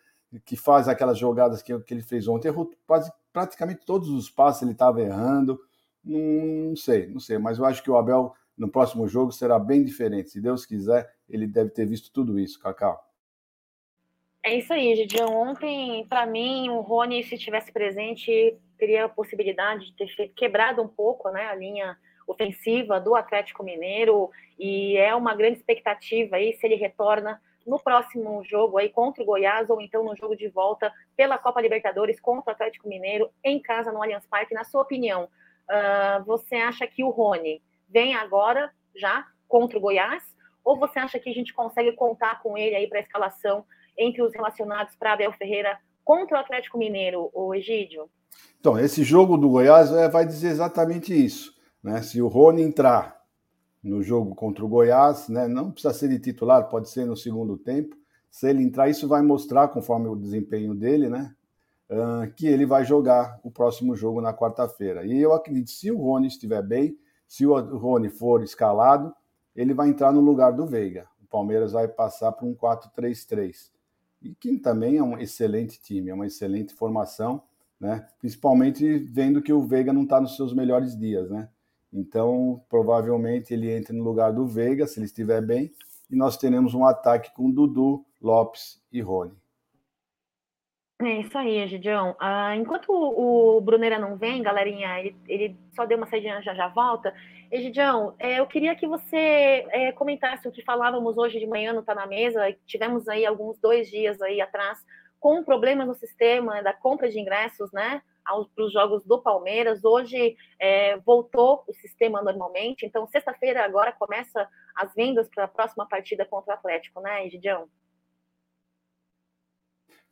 que faz aquelas jogadas que, que ele fez ontem, errou quase, praticamente todos os passos ele estava errando. Não, não sei, não sei, mas eu acho que o Abel no próximo jogo será bem diferente. Se Deus quiser, ele deve ter visto tudo isso, Cacau. É isso aí, Gidião. Ontem, para mim, o Rony, se tivesse presente, teria a possibilidade de ter quebrado um pouco né, a linha ofensiva do Atlético Mineiro e é uma grande expectativa aí se ele retorna no próximo jogo aí contra o Goiás ou então no jogo de volta pela Copa Libertadores contra o Atlético Mineiro em casa no Allianz Parque. Na sua opinião, uh, você acha que o Rony vem agora já contra o Goiás Ou você acha que a gente consegue contar com ele aí para a escalação entre os relacionados para Abel Ferreira contra o Atlético Mineiro, o Egídio? Então, esse jogo do Goiás é, vai dizer exatamente isso. Né? Se o Rony entrar no jogo contra o Goiás, né? não precisa ser de titular, pode ser no segundo tempo. Se ele entrar, isso vai mostrar, conforme o desempenho dele, né? Uh, que ele vai jogar o próximo jogo na quarta-feira. E eu acredito, se o Rony estiver bem, se o Rony for escalado, ele vai entrar no lugar do Veiga. O Palmeiras vai passar para um 4-3-3. E que também é um excelente time, é uma excelente formação, né? Principalmente vendo que o Veiga não está nos seus melhores dias, né? Então, provavelmente ele entra no lugar do Veiga, se ele estiver bem, e nós teremos um ataque com Dudu, Lopes e Rony. É isso aí, Gidião. Ah, enquanto o, Bruneira não vem, galerinha, ele, ele só deu uma saidinha, já já volta. Egidião, é, eu queria que você é, comentasse o que falávamos hoje de manhã no Tá Na Mesa. Tivemos aí alguns dois dias aí atrás com problemas no sistema da compra de ingressos, né? Para os jogos do Palmeiras. Hoje é, voltou o sistema normalmente. Então, sexta-feira agora começa as vendas para a próxima partida contra o Atlético, né, Egidião?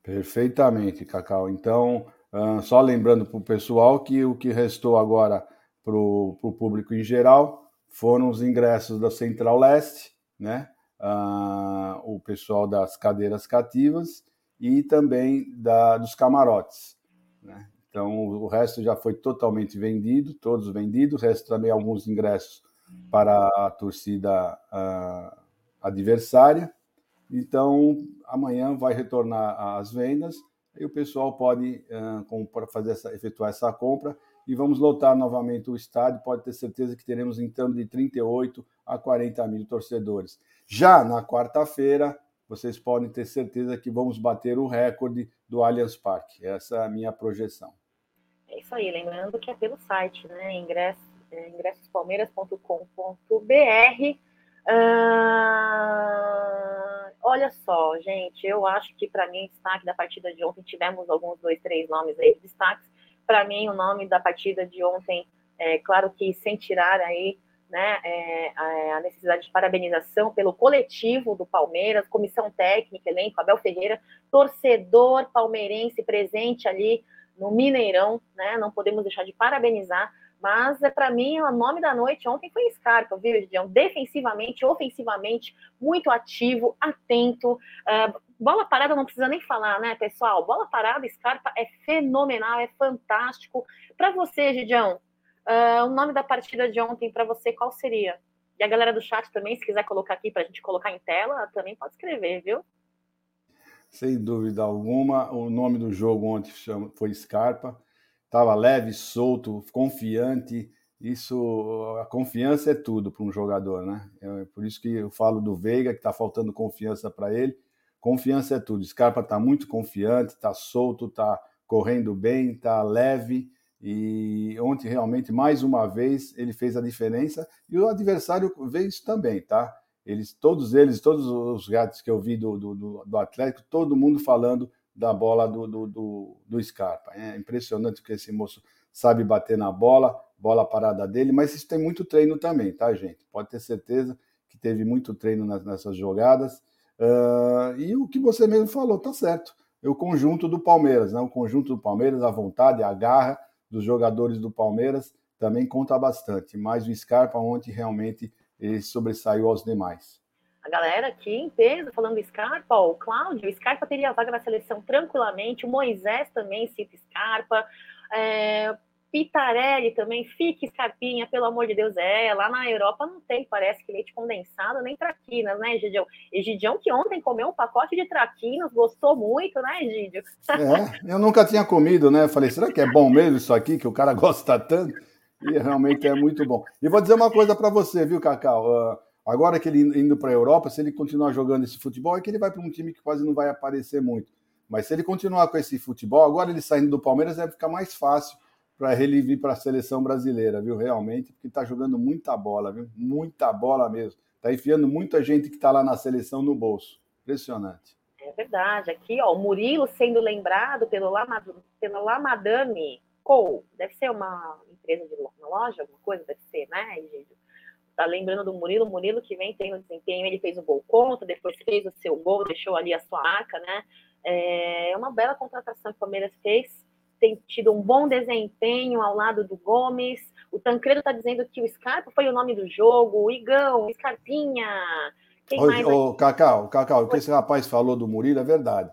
Perfeitamente, Cacau. Então, uh, só lembrando para o pessoal que o que restou agora para o público em geral foram os ingressos da Central Leste, né? Uh, o pessoal das cadeiras cativas e também da, dos camarotes. Né? Então, o resto já foi totalmente vendido, todos vendidos, resta também alguns ingressos para a torcida uh, adversária. Então, amanhã vai retornar às vendas e o pessoal pode uh, fazer essa, efetuar essa compra e vamos lotar novamente o estádio. Pode ter certeza que teremos em torno de 38 a 40 mil torcedores. Já na quarta-feira, vocês podem ter certeza que vamos bater o recorde do Allianz Parque. Essa é a minha projeção. É isso aí, lembrando que é pelo site, né? É, ingressospalmeiras.com.br. Ah, olha só, gente, eu acho que para mim, destaque da partida de ontem, tivemos alguns dois, três nomes aí de destaques. Para mim, o nome da partida de ontem, é claro que sem tirar aí né, é, a necessidade de parabenização pelo coletivo do Palmeiras, comissão técnica, elenco, Abel Ferreira, torcedor palmeirense presente ali no Mineirão, né? Não podemos deixar de parabenizar mas é para mim o nome da noite ontem foi Scarpa, viu, Gideon? Defensivamente, ofensivamente, muito ativo, atento. Uh, bola parada não precisa nem falar, né, pessoal? Bola parada, Scarpa é fenomenal, é fantástico. Para você, Gideon, uh, o nome da partida de ontem para você qual seria? E a galera do chat também, se quiser colocar aqui para a gente colocar em tela, também pode escrever, viu? Sem dúvida alguma, o nome do jogo ontem foi Scarpa estava leve, solto, confiante. Isso, a confiança é tudo para um jogador, né? É por isso que eu falo do Veiga, que está faltando confiança para ele. Confiança é tudo. Scarpa está muito confiante, está solto, está correndo bem, está leve. E ontem, realmente, mais uma vez, ele fez a diferença. E o adversário veio isso também, tá? Eles, todos eles, todos os gatos que eu vi do, do, do Atlético, todo mundo falando da bola do, do, do, do Scarpa. É impressionante que esse moço sabe bater na bola, bola parada dele, mas isso tem muito treino também, tá, gente? Pode ter certeza que teve muito treino nessas jogadas. Uh, e o que você mesmo falou, tá certo. É o conjunto do Palmeiras, né? O conjunto do Palmeiras, a vontade, a garra dos jogadores do Palmeiras também conta bastante. Mas o Scarpa ontem realmente ele sobressaiu aos demais a galera aqui em peso falando Scarpa, o Cláudio, Scarpa teria vaga na seleção tranquilamente, o Moisés também cita Scarpa, é, Pitarelli também, fique Scarpinha, pelo amor de Deus, é, lá na Europa não tem, parece que leite condensado, nem traquinas, né, Egidião? Egidião que ontem comeu um pacote de traquinas, gostou muito, né, Egidio? É, eu nunca tinha comido, né, falei, será que é bom mesmo isso aqui, que o cara <laughs> gosta tanto? E realmente é muito bom. E vou dizer uma coisa para você, viu, Cacau? Uh, Agora que ele indo para a Europa, se ele continuar jogando esse futebol, é que ele vai para um time que quase não vai aparecer muito. Mas se ele continuar com esse futebol, agora ele saindo do Palmeiras, vai ficar mais fácil para ele vir para a seleção brasileira, viu? Realmente, porque está jogando muita bola, viu? Muita bola mesmo. Está enfiando muita gente que está lá na seleção no bolso. Impressionante. É verdade. Aqui, ó, o Murilo sendo lembrado pelo, Lama, pela Lamadame Co. Deve ser uma empresa de loja, alguma coisa, deve ser, né? Tá lembrando do Murilo, Murilo que vem tendo desempenho, ele fez o gol contra, depois fez o seu gol, deixou ali a sua arca, né? É uma bela contratação que o Palmeiras fez, tem tido um bom desempenho ao lado do Gomes. O Tancredo está dizendo que o Scarpa foi o nome do jogo, o Igão, o Scarpinha. Quem ô, mais ô, Cacau, Cacau, o que esse rapaz falou do Murilo é verdade.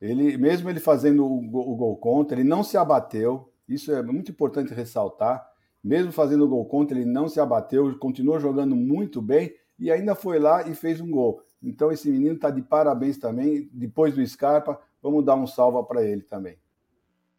Ele, mesmo ele fazendo o, o gol contra, ele não se abateu. Isso é muito importante ressaltar. Mesmo fazendo gol contra, ele não se abateu, continuou jogando muito bem e ainda foi lá e fez um gol. Então esse menino está de parabéns também. Depois do Scarpa, vamos dar um salva para ele também.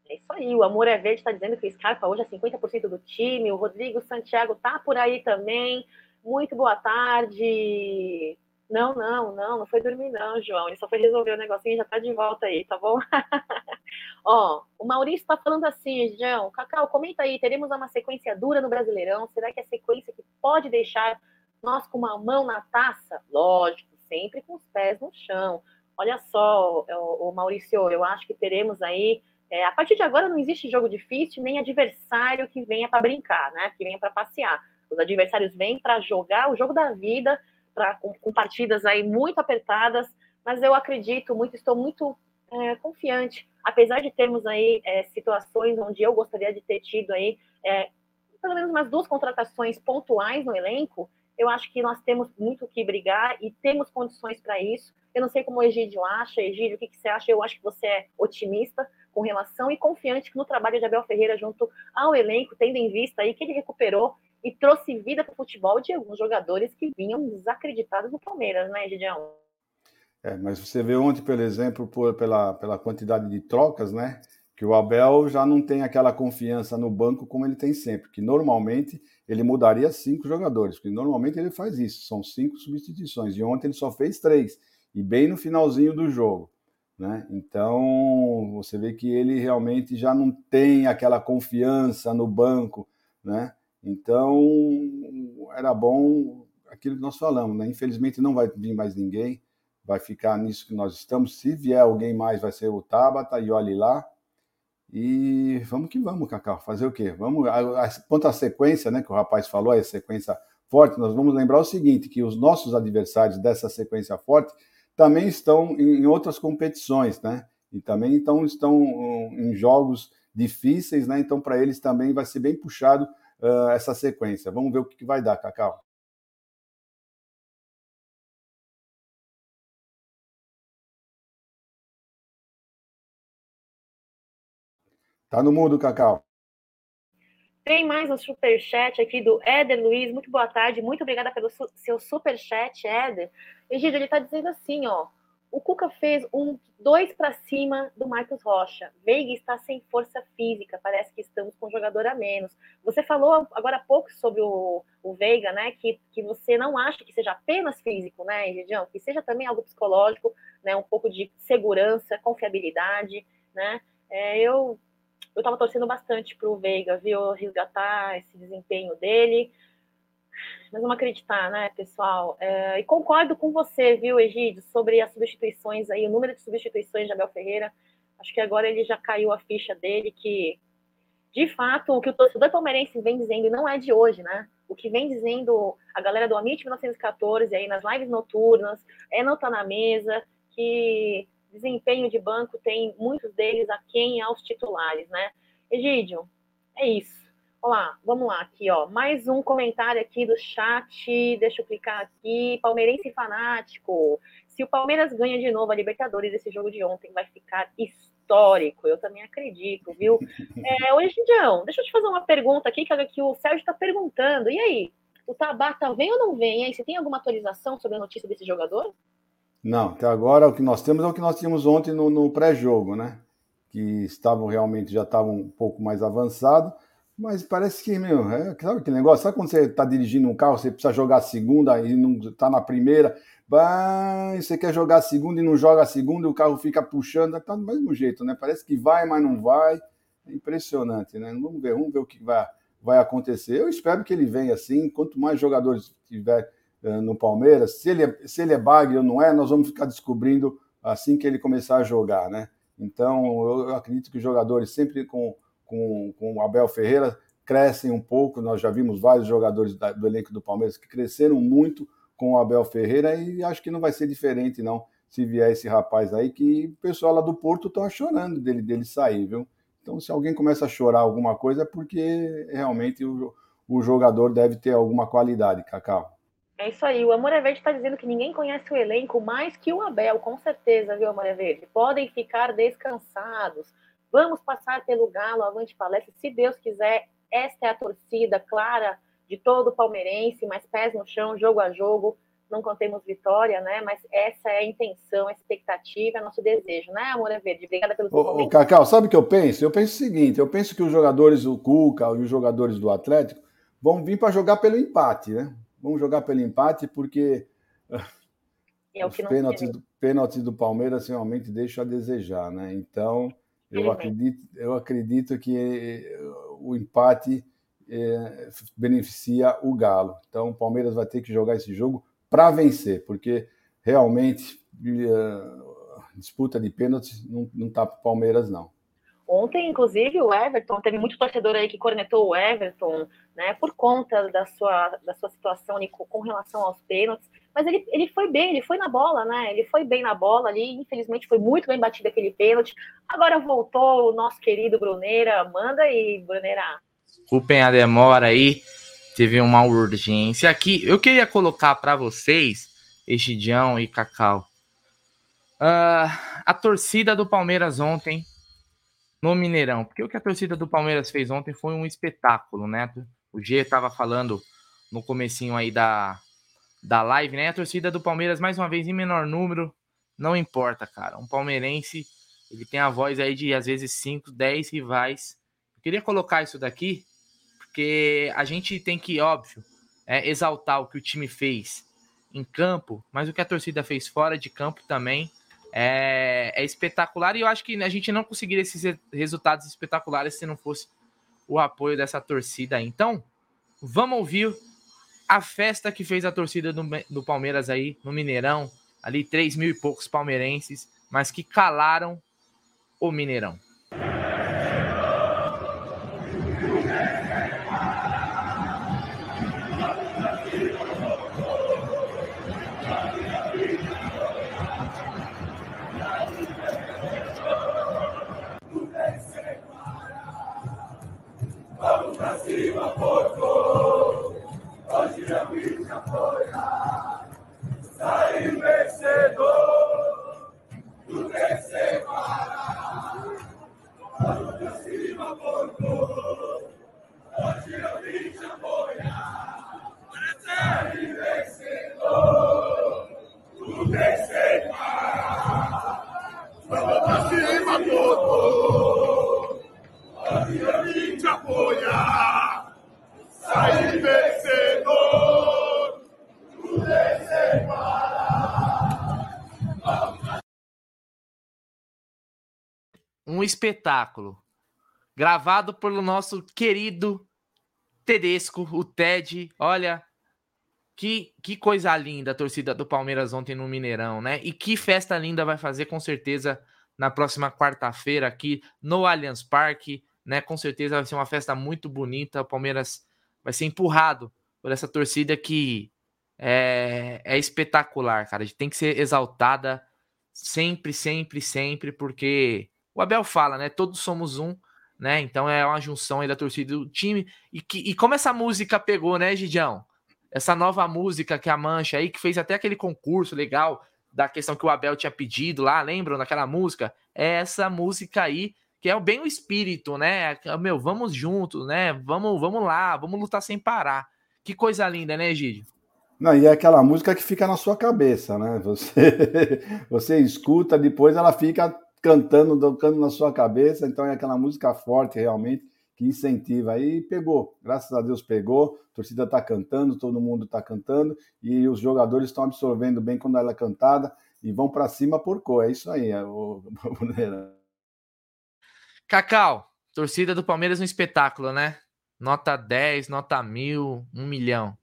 É isso aí, o Amor é Verde está dizendo que o Scarpa hoje é 50% do time, o Rodrigo Santiago tá por aí também. Muito boa tarde. Não, não, não, não foi dormir, não, João. Ele só foi resolver o negocinho e já tá de volta aí, tá bom? <laughs> Ó, o Maurício tá falando assim, João, Cacau, comenta aí, teremos uma sequência dura no Brasileirão? Será que é sequência que pode deixar nós com uma mão na taça? Lógico, sempre com os pés no chão. Olha só, o Maurício, eu acho que teremos aí. É, a partir de agora não existe jogo difícil, nem adversário que venha para brincar, né? Que venha para passear. Os adversários vêm para jogar o jogo da vida pra, com, com, partidas aí muito apertadas, mas eu acredito muito, estou muito é, confiante, apesar de termos aí é, situações onde eu gostaria de ter tido aí é, pelo menos umas duas contratações pontuais no elenco, eu acho que nós temos muito que brigar e temos condições para isso. Eu não sei como o Egídio acha. Egídio, o que, que você acha? Eu acho que você é otimista com relação e confiante no trabalho de Abel Ferreira junto ao elenco, tendo em vista aí que ele recuperou e trouxe vida para o futebol de alguns jogadores que vinham desacreditados no Palmeiras, né, Gideão? É, mas você vê ontem, por exemplo, por, pela, pela quantidade de trocas, né? Que o Abel já não tem aquela confiança no banco como ele tem sempre, que normalmente ele mudaria cinco jogadores, porque normalmente ele faz isso, são cinco substituições, e ontem ele só fez três, e bem no finalzinho do jogo. Né? Então você vê que ele realmente já não tem aquela confiança no banco, né? Então, era bom aquilo que nós falamos, né? Infelizmente não vai vir mais ninguém, vai ficar nisso que nós estamos. Se vier alguém mais, vai ser o Tabata e olhe lá. E vamos que vamos, Cacau. Fazer o quê? Vamos, quanto à sequência, né, que o rapaz falou, a sequência forte, nós vamos lembrar o seguinte, que os nossos adversários dessa sequência forte também estão em outras competições, né? E também então estão em jogos difíceis, né? Então para eles também vai ser bem puxado uh, essa sequência. Vamos ver o que, que vai dar, Cacau. Tá no mudo, Cacau. Tem mais um superchat aqui do Éder Luiz. Muito boa tarde. Muito obrigada pelo su seu superchat, Éder. Egídio, ele está dizendo assim, ó. O Cuca fez um dois para cima do Marcos Rocha. Veiga está sem força física, parece que estamos com um jogador a menos. Você falou agora há pouco sobre o, o Veiga, né? Que, que você não acha que seja apenas físico, né, Egidião? Que seja também algo psicológico, né? Um pouco de segurança, confiabilidade, né? É, eu eu estava torcendo bastante para o Veiga, viu? Resgatar esse desempenho dele mas vamos acreditar, né, pessoal? É, e concordo com você, viu, Egídio, sobre as substituições aí, o número de substituições de Abel Ferreira. Acho que agora ele já caiu a ficha dele, que de fato o que o torcedor palmeirense vem dizendo não é de hoje, né? O que vem dizendo a galera do Amit 1914 aí nas lives noturnas, é não tá na mesa, que desempenho de banco tem muitos deles a quem aos titulares, né? Egídio, é isso. Olá, vamos lá aqui, ó. Mais um comentário aqui do chat. Deixa eu clicar aqui. Palmeirense fanático. Se o Palmeiras ganha de novo a Libertadores, esse jogo de ontem vai ficar histórico. Eu também acredito, viu? <laughs> É, hoje, Dião, deixa eu te fazer uma pergunta aqui, que, que o Sérgio está perguntando. E aí? O Tabata vem ou não vem? E aí, você tem alguma atualização sobre a notícia desse jogador? Não, até agora o que nós temos é o que nós tínhamos ontem no, no pré-jogo, né? Que estavam realmente, já estavam um pouco mais avançado mas parece que, meu, é, sabe aquele negócio? Sabe quando você está dirigindo um carro, você precisa jogar a segunda e não está na primeira? Bah, você quer jogar a segunda e não joga a segunda e o carro fica puxando, tá do mesmo jeito, né? Parece que vai, mas não vai. É impressionante, né? Vamos ver, vamos ver o que vai, vai acontecer. Eu espero que ele venha assim. Quanto mais jogadores tiver no Palmeiras, se ele, é, se ele é bagre ou não é, nós vamos ficar descobrindo assim que ele começar a jogar, né? Então, eu acredito que os jogadores sempre com com, com o Abel Ferreira, crescem um pouco. Nós já vimos vários jogadores do elenco do Palmeiras que cresceram muito com o Abel Ferreira e acho que não vai ser diferente, não, se vier esse rapaz aí, que o pessoal lá do Porto está chorando dele, dele sair, viu? Então, se alguém começa a chorar alguma coisa, é porque realmente o, o jogador deve ter alguma qualidade, Cacau. É isso aí. O Amor é Verde está dizendo que ninguém conhece o elenco mais que o Abel, com certeza, viu, Amor é Verde? Podem ficar descansados. Vamos passar pelo Galo, avante palestra. Se Deus quiser, esta é a torcida clara de todo o palmeirense, mas pés no chão, jogo a jogo. Não contemos vitória, né? Mas essa é a intenção, a expectativa, é nosso desejo, né, Amor é Verde? Obrigada pelo seu ô, ô, Cacau, sabe o que eu penso? Eu penso o seguinte: eu penso que os jogadores do Cuca e os jogadores do Atlético vão vir para jogar pelo empate, né? Vamos jogar pelo empate, porque <laughs> é os pênaltis do, pênaltis do Palmeiras realmente deixam a desejar, né? Então, eu acredito, eu acredito que eh, o empate é, beneficia o Galo. Então, o Palmeiras vai ter que jogar esse jogo para vencer, porque realmente disputa de pênaltis não, não tá para o Palmeiras, não. Ontem, inclusive, o Everton, teve muito torcedor aí que cornetou o Everton, né, por conta da sua, da sua situação ali com, com relação aos pênaltis, mas ele, ele foi bem, ele foi na bola, né, ele foi bem na bola ali, infelizmente foi muito bem batido aquele pênalti, agora voltou o nosso querido Bruneira, manda aí, Bruneira. Desculpem a demora aí, teve uma urgência aqui, eu queria colocar para vocês, Egidião e Cacau, uh, a torcida do Palmeiras ontem no Mineirão. Porque o que a torcida do Palmeiras fez ontem foi um espetáculo, né? O G estava falando no comecinho aí da, da live, né? A torcida do Palmeiras, mais uma vez, em menor número, não importa, cara. Um palmeirense, ele tem a voz aí de, às vezes, 5, 10 rivais. Eu queria colocar isso daqui, porque a gente tem que, óbvio, é, exaltar o que o time fez em campo, mas o que a torcida fez fora de campo também é, é espetacular e eu acho que a gente não conseguiria esses resultados espetaculares se não fosse o apoio dessa torcida. Então, vamos ouvir a festa que fez a torcida do, do Palmeiras aí no Mineirão, ali três mil e poucos palmeirenses, mas que calaram o Mineirão. Espetáculo gravado pelo nosso querido Tedesco, o Ted. Olha, que, que coisa linda a torcida do Palmeiras ontem no Mineirão, né? E que festa linda vai fazer com certeza na próxima quarta-feira aqui no Allianz Parque, né? Com certeza vai ser uma festa muito bonita. O Palmeiras vai ser empurrado por essa torcida que é, é espetacular, cara. A gente tem que ser exaltada sempre, sempre, sempre, porque o Abel fala, né? Todos somos um, né? Então é uma junção aí da torcida do time. E, que, e como essa música pegou, né, Gidião? Essa nova música que a Mancha aí, que fez até aquele concurso legal da questão que o Abel tinha pedido lá, lembram daquela música? É essa música aí, que é bem o espírito, né? Meu, vamos juntos, né? Vamos, vamos lá, vamos lutar sem parar. Que coisa linda, né, Gidio? Não, e é aquela música que fica na sua cabeça, né? Você, <laughs> você escuta, depois ela fica cantando, tocando na sua cabeça. Então é aquela música forte realmente que incentiva. Aí pegou, graças a Deus pegou. A torcida está cantando, todo mundo está cantando e os jogadores estão absorvendo bem quando ela é cantada e vão para cima por cor. É isso aí, é o <laughs> Cacau, torcida do Palmeiras um espetáculo, né? Nota 10, nota mil, um milhão.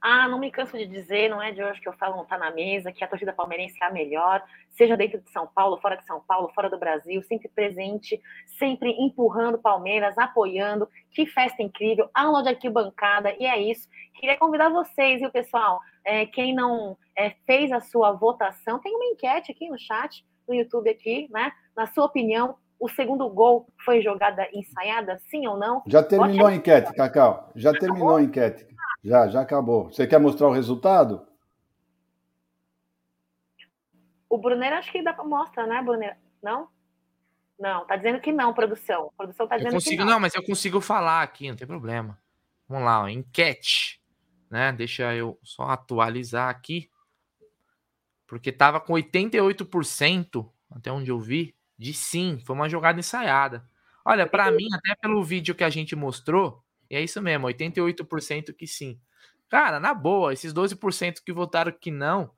Ah, não me canso de dizer, não é de hoje que eu falo, não tá na mesa, que a torcida palmeirense é a melhor, seja dentro de São Paulo, fora de São Paulo, fora do Brasil, sempre presente, sempre empurrando Palmeiras, apoiando. Que festa incrível, aula de arquibancada, e é isso. Queria convidar vocês, viu, pessoal? É, quem não é, fez a sua votação, tem uma enquete aqui no chat, no YouTube aqui, né? Na sua opinião, o segundo gol foi jogada ensaiada, sim ou não? Já terminou a enquete, Cacau. Já terminou a enquete. Já, já acabou. Você quer mostrar o resultado? O Brunner acho que dá para mostrar, né, Brunner? Não? Não, tá dizendo que não, produção. A produção tá dizendo consigo, que não. Não, mas eu consigo falar aqui, não tem problema. Vamos lá, ó, enquete. Né? Deixa eu só atualizar aqui. Porque tava com 88%, até onde eu vi, de sim, foi uma jogada ensaiada. Olha, para mim, até pelo vídeo que a gente mostrou, e é isso mesmo, 88% que sim. Cara, na boa, esses 12% que votaram que não,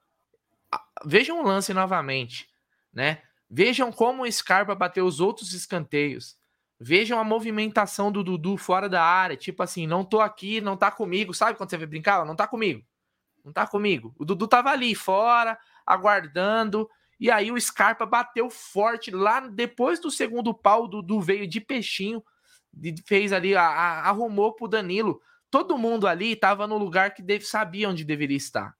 vejam o lance novamente, né? Vejam como o Scarpa bateu os outros escanteios. Vejam a movimentação do Dudu fora da área, tipo assim, não tô aqui, não tá comigo, sabe quando você vai brincar? Não tá comigo. Não tá comigo. O Dudu tava ali fora, aguardando, e aí o Scarpa bateu forte lá depois do segundo pau, o Dudu veio de peixinho, fez ali, a, a, arrumou pro Danilo. Todo mundo ali estava no lugar que deve, sabia onde deveria estar.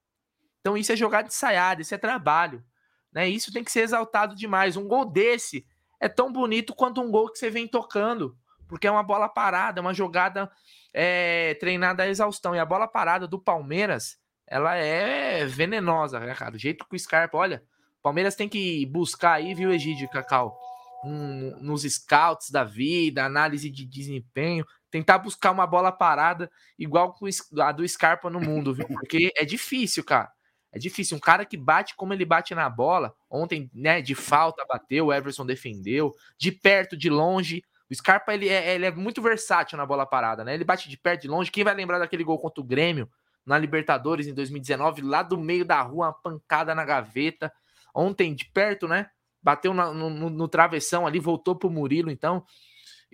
Então isso é jogada ensaiada, isso é trabalho. Né? Isso tem que ser exaltado demais. Um gol desse é tão bonito quanto um gol que você vem tocando, porque é uma bola parada, uma jogada é, treinada à exaustão. E a bola parada do Palmeiras, ela é venenosa, né, cara? O jeito que o Scarpa, olha, Palmeiras tem que buscar aí, viu, Egídio Cacau? Um, nos scouts da vida, análise de desempenho, tentar buscar uma bola parada igual a do Scarpa no mundo, viu? <laughs> Porque é difícil, cara. É difícil. Um cara que bate como ele bate na bola. Ontem, né, de falta bateu, o Everson defendeu. De perto, de longe. O Scarpa, ele é, ele é muito versátil na bola parada, né? Ele bate de perto, de longe. Quem vai lembrar daquele gol contra o Grêmio na Libertadores em 2019, lá do meio da rua, uma pancada na gaveta. Ontem, de perto, né? Bateu na, no, no, travessão ali, voltou pro Murilo, então.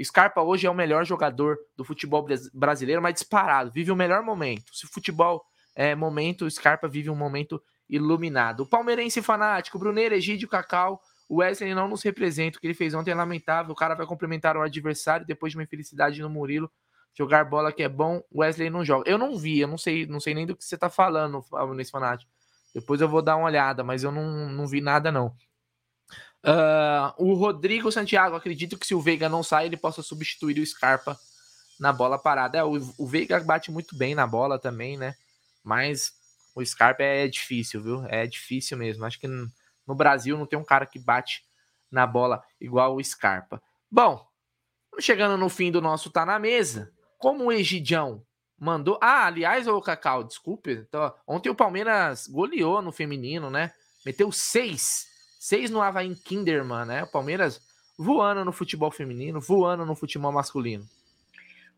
Scarpa hoje é o melhor jogador do futebol brasileiro, mas disparado, vive o melhor momento. Se futebol é momento, Scarpa vive um momento iluminado. O palmeirense fanático, Bruneiro, Egídio, Cacau, o Wesley não nos representa, o que ele fez ontem é lamentável, o cara vai complementar o adversário depois de uma infelicidade no Murilo, jogar bola que é bom, o Wesley não joga. Eu não vi, eu não sei, não sei nem do que você tá falando, nesse fanático. Depois eu vou dar uma olhada, mas eu não, não vi nada não. Uh, o Rodrigo Santiago, acredito que se o Veiga não sair, ele possa substituir o Scarpa na bola parada. É, o, o Veiga bate muito bem na bola também, né? Mas o Scarpa é difícil, viu? É difícil mesmo. Acho que no Brasil não tem um cara que bate na bola igual o Scarpa. Bom, chegando no fim do nosso Tá na Mesa. Como o Egidião mandou. Ah, aliás, o Cacau, desculpe. Então, ontem o Palmeiras goleou no feminino, né? Meteu seis Seis no Havaí Kinderman, né? O Palmeiras voando no futebol feminino, voando no futebol masculino.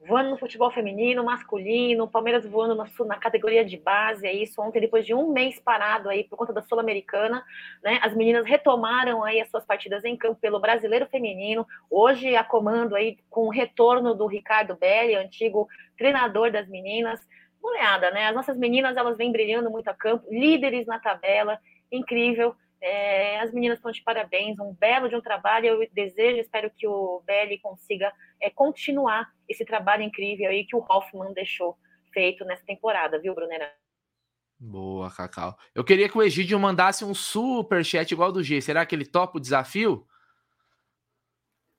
Voando no futebol feminino, masculino, Palmeiras voando na, na, categoria de base, é isso. Ontem, depois de um mês parado aí por conta da Sul-Americana, né? As meninas retomaram aí as suas partidas em campo pelo brasileiro feminino. Hoje a comando aí com o retorno do Ricardo Belli, antigo treinador das meninas. Moleada, né? As nossas meninas elas vêm brilhando muito a campo, líderes na tabela, incrível. É, as meninas estão de parabéns, um belo de um trabalho. Eu desejo, espero que o Belly consiga é, continuar esse trabalho incrível aí que o Hoffman deixou feito nessa temporada, viu, Brunera? Boa, Cacau. Eu queria que o Egídio mandasse um super chat igual do G. Será que ele topa o desafio?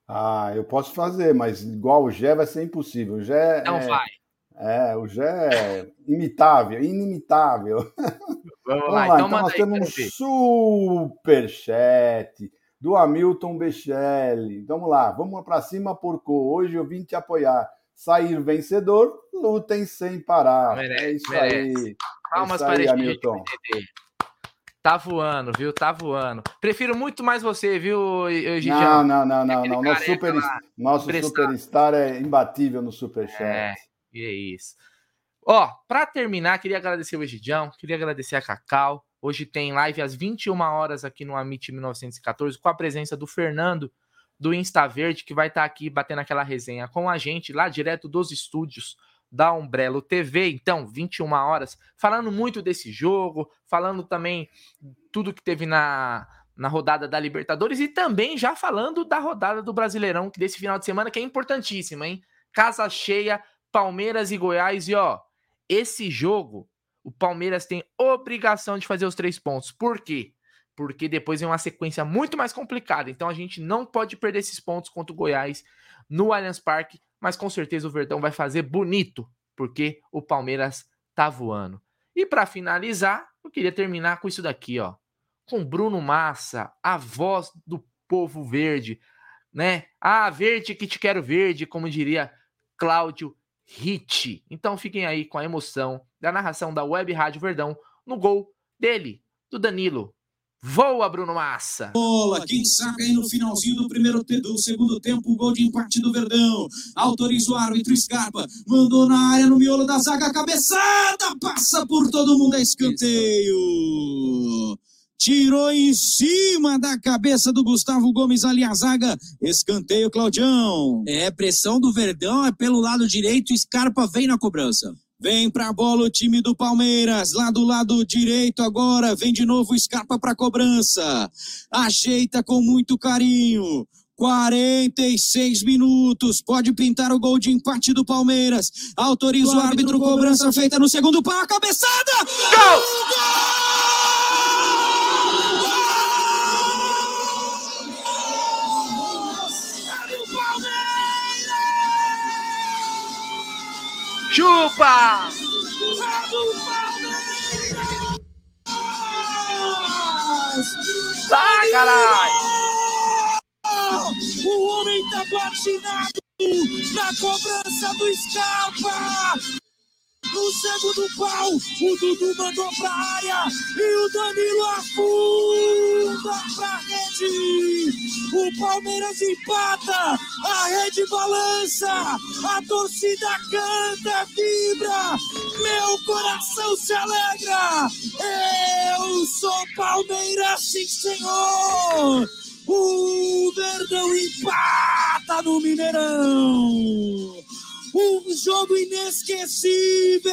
Ah, eu posso fazer, mas igual o Gé vai ser impossível. O Gé Não é... vai. É, o Gé é imitável, inimitável. Vamos, Vamos lá, então, então nós temos um superchat do Hamilton Bechelli. Vamos lá, vamos para cima, porco. Hoje eu vim te apoiar. Sair vencedor, lutem sem parar. Merece, é isso merece. aí. Palmas é para Hamilton. Tá voando, viu? Tá voando. Prefiro muito mais você, viu, Gigião? Não, não, não, não, não. Nosso, super, nosso superstar é imbatível no superchat. É. E é isso. Ó, para terminar, queria agradecer o Egidião, queria agradecer a Cacau. Hoje tem live às 21 horas aqui no Amit 1914 com a presença do Fernando do Insta Verde, que vai estar tá aqui batendo aquela resenha com a gente lá direto dos estúdios da Umbrello TV. Então, 21 horas, falando muito desse jogo, falando também tudo que teve na, na rodada da Libertadores e também já falando da rodada do Brasileirão, desse final de semana, que é importantíssima, hein? Casa cheia, Palmeiras e Goiás. E ó, esse jogo, o Palmeiras tem obrigação de fazer os três pontos. Por quê? Porque depois vem uma sequência muito mais complicada. Então a gente não pode perder esses pontos contra o Goiás no Allianz Parque, mas com certeza o Verdão vai fazer bonito, porque o Palmeiras tá voando. E para finalizar, eu queria terminar com isso daqui, ó. Com Bruno Massa, a voz do povo verde, né? Ah, verde que te quero verde, como diria Cláudio Hit. Então fiquem aí com a emoção da narração da Web Rádio Verdão no gol dele, do Danilo. Voa, Bruno Massa! Bola, quem saca aí no finalzinho do primeiro do segundo tempo, o gol de empate do Verdão. Autoriza o árbitro Scarpa, mandou na área no miolo da zaga, cabeçada, passa por todo mundo, é escanteio. Tirou em cima da cabeça do Gustavo Gomes ali a zaga. Escanteio, Claudião. É, pressão do Verdão é pelo lado direito, Scarpa vem na cobrança. Vem pra bola o time do Palmeiras, lá do lado direito agora, vem de novo Scarpa pra cobrança. Ajeita com muito carinho. 46 minutos, pode pintar o gol de empate do Palmeiras. Autoriza o, o árbitro, cobrança, cobrança feita no segundo pau, a cabeçada! Gol! gol! Chupa! Vai, caralho! O homem tá platinado na cobrança do Scarpa! no segundo pau. O Dudu mandou pra área e o Danilo afunda pra rede. O Palmeiras empata, a rede balança, a torcida canta, vibra, meu coração se alegra. Eu sou Palmeiras, sim senhor. O Verdão empata no Mineirão um jogo inesquecível.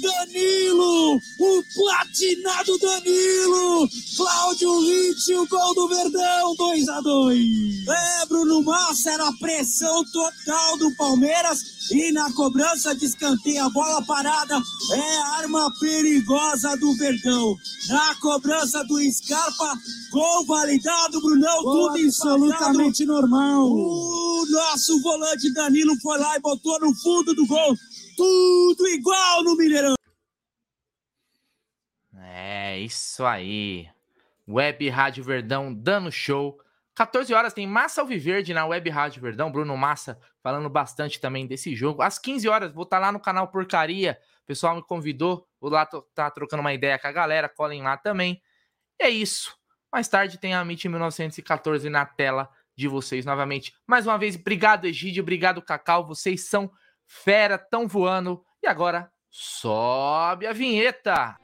Danilo, o platinado Danilo, Cláudio Litt, o gol do Verdão, 2 a 2 É, Bruno Massa, era a pressão total do Palmeiras e na cobrança de escanteio, a bola parada é arma perigosa do Verdão. Na cobrança do Scarpa, gol validado, Brunão, Boa, tudo absolutamente normal. O nosso volante Danilo foi lá e botou no fundo do gol. Tudo igual no Mineirão. É, isso aí. Web Rádio Verdão dando show. 14 horas tem Massa Alviverde na Web Rádio Verdão. Bruno Massa falando bastante também desse jogo. Às 15 horas, vou estar tá lá no canal Porcaria. O pessoal me convidou. Vou lá tá trocando uma ideia com a galera. Colhem lá também. É isso. Mais tarde tem a MIT 1914 na tela de vocês novamente. Mais uma vez, obrigado, Egídio. Obrigado, Cacau. Vocês são fera, tão voando. E agora, sobe a vinheta.